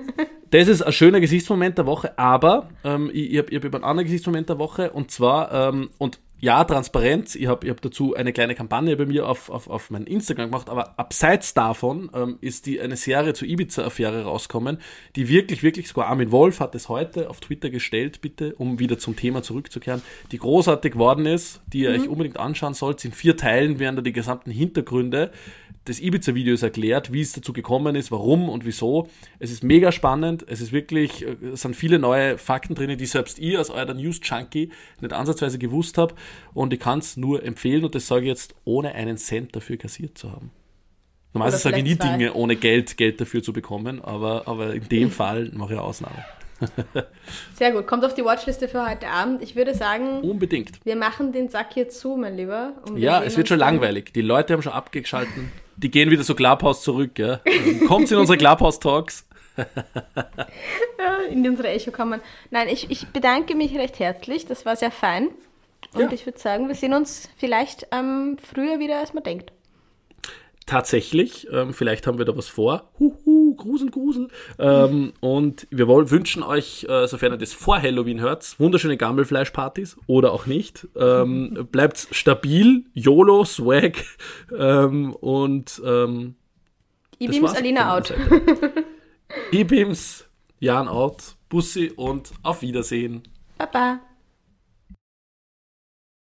[SPEAKER 1] das ist ein schöner Gesichtsmoment der Woche, aber ähm, ich, ich habe hab einen anderen Gesichtsmoment der Woche und zwar, ähm, und ja, Transparenz. Ich habe ich hab dazu eine kleine Kampagne bei mir auf, auf, auf meinen Instagram gemacht, aber abseits davon ähm, ist die eine Serie zur Ibiza-Affäre rauskommen, die wirklich, wirklich, sogar Armin Wolf hat es heute auf Twitter gestellt, bitte, um wieder zum Thema zurückzukehren, die großartig geworden ist, die ihr mhm. euch unbedingt anschauen sollt. In vier Teilen werden da die gesamten Hintergründe des Ibiza-Videos erklärt, wie es dazu gekommen ist, warum und wieso. Es ist mega spannend, es ist wirklich, äh, es sind viele neue Fakten drin, die selbst ihr als euer News-Junkie nicht ansatzweise gewusst habt und ich kann es nur empfehlen und das sage ich jetzt, ohne einen Cent dafür kassiert zu haben. Normalerweise sage ich nie zwei. Dinge, ohne Geld, Geld dafür zu bekommen, aber, aber in dem Fall mache ich eine Ausnahme.
[SPEAKER 2] Sehr gut, kommt auf die Watchliste für heute Abend. Ich würde sagen,
[SPEAKER 1] unbedingt.
[SPEAKER 2] Wir machen den Sack hier zu, mein Lieber.
[SPEAKER 1] ja, es wird schon langweilig. Die Leute haben schon abgeschalten. Die gehen wieder so Clubhouse zurück. Ja. Kommt in unsere Clubhouse Talks.
[SPEAKER 2] in unsere Echo kommen. Nein, ich, ich bedanke mich recht herzlich. Das war sehr fein. Und ja. ich würde sagen, wir sehen uns vielleicht ähm, früher wieder, als man denkt
[SPEAKER 1] tatsächlich. Ähm, vielleicht haben wir da was vor. Huhu, Grusel, Grusel. Ähm, und wir wollen, wünschen euch, äh, sofern ihr das vor Halloween hört, wunderschöne Gammelfleischpartys oder auch nicht. Ähm, bleibt stabil, YOLO, Swag ähm, und ähm,
[SPEAKER 2] Ibims, Alina out.
[SPEAKER 1] Ibims, Jan out, Bussi und auf Wiedersehen.
[SPEAKER 2] Baba.